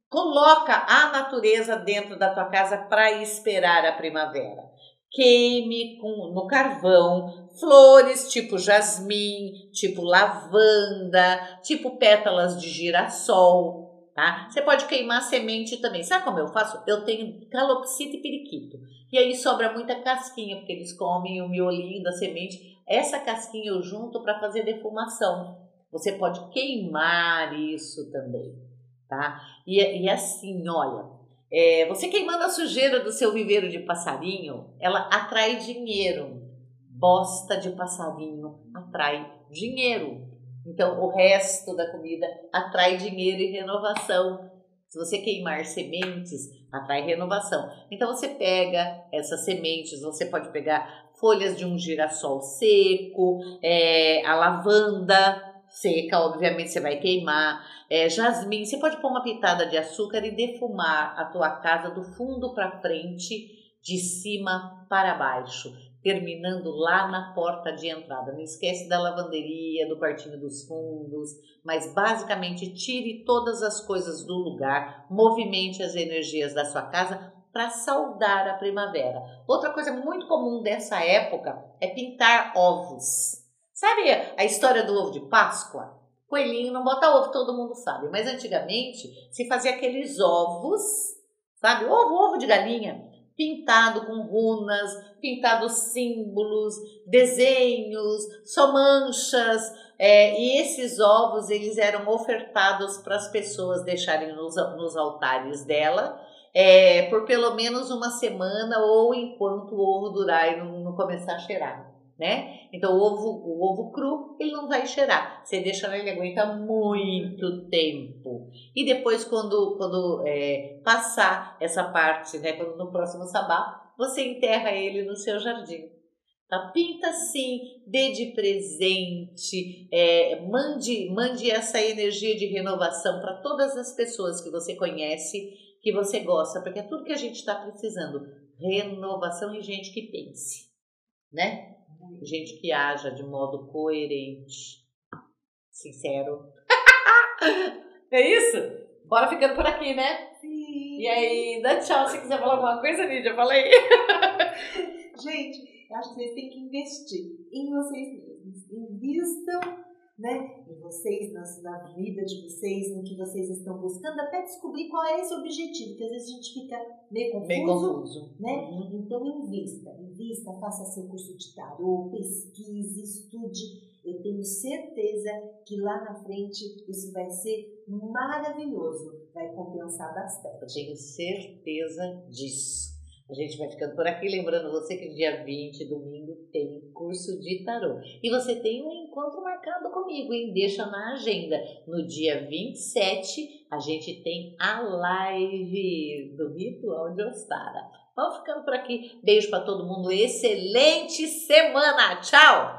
coloca a natureza dentro da tua casa para esperar a primavera. Queime com, no carvão flores tipo jasmim, tipo lavanda, tipo pétalas de girassol, tá? Você pode queimar semente também. Sabe como eu faço? Eu tenho calopsita e periquito. E aí sobra muita casquinha, porque eles comem o miolinho da semente essa casquinha eu junto para fazer defumação. Você pode queimar isso também, tá? E, e assim, olha, é, você queimando a sujeira do seu viveiro de passarinho, ela atrai dinheiro. Bosta de passarinho atrai dinheiro. Então, o resto da comida atrai dinheiro e renovação. Se você queimar sementes, atrai renovação. Então, você pega essas sementes, você pode pegar folhas de um girassol seco, é, a lavanda seca, obviamente você vai queimar, é, jasmim, você pode pôr uma pitada de açúcar e defumar a tua casa do fundo para frente, de cima para baixo, terminando lá na porta de entrada. Não esquece da lavanderia, do quartinho dos fundos, mas basicamente tire todas as coisas do lugar, movimente as energias da sua casa para saudar a primavera. Outra coisa muito comum dessa época é pintar ovos. Sabe a história do ovo de Páscoa? Coelhinho não bota ovo, todo mundo sabe, mas antigamente se fazia aqueles ovos, sabe? Ovo, ovo de galinha, pintado com runas, pintado símbolos, desenhos, só manchas. É, e esses ovos eles eram ofertados para as pessoas deixarem nos, nos altares dela é, por pelo menos uma semana ou enquanto o ovo durar e não, não começar a cheirar, né? Então o ovo, o ovo cru ele não vai cheirar. Você deixa ele aguenta muito tempo. E depois quando quando é, passar essa parte, né? Quando no próximo sabá você enterra ele no seu jardim. Tá? Pinta sim, dê de presente, é, mande, mande essa energia de renovação para todas as pessoas que você conhece que você gosta, porque é tudo que a gente está precisando. Renovação e gente que pense, né? Gente que haja de modo coerente, sincero. [LAUGHS] é isso? Bora ficando por aqui, né?
Sim.
E aí, dá tchau se quiser falar alguma coisa, Lídia, fala aí. [LAUGHS]
gente, acho que vocês têm que investir em vocês mesmos. Invistam né, em vocês, na, vida de vocês, no que vocês estão buscando, até descobrir qual é esse objetivo, que às vezes a gente fica meio confuso,
Bem confuso.
né? Uhum. Então invista, invista, faça seu curso de tarô, pesquise, estude. Eu tenho certeza que lá na frente isso vai ser maravilhoso, vai compensar bastante.
Eu tenho certeza disso. A gente vai ficando por aqui, lembrando você que dia 20, domingo, tem curso de tarô. E você tem um encontro marcado comigo, hein? Deixa na agenda. No dia 27, a gente tem a live do Ritual de Ostara. Vamos ficando por aqui. Beijo para todo mundo. Excelente semana. Tchau!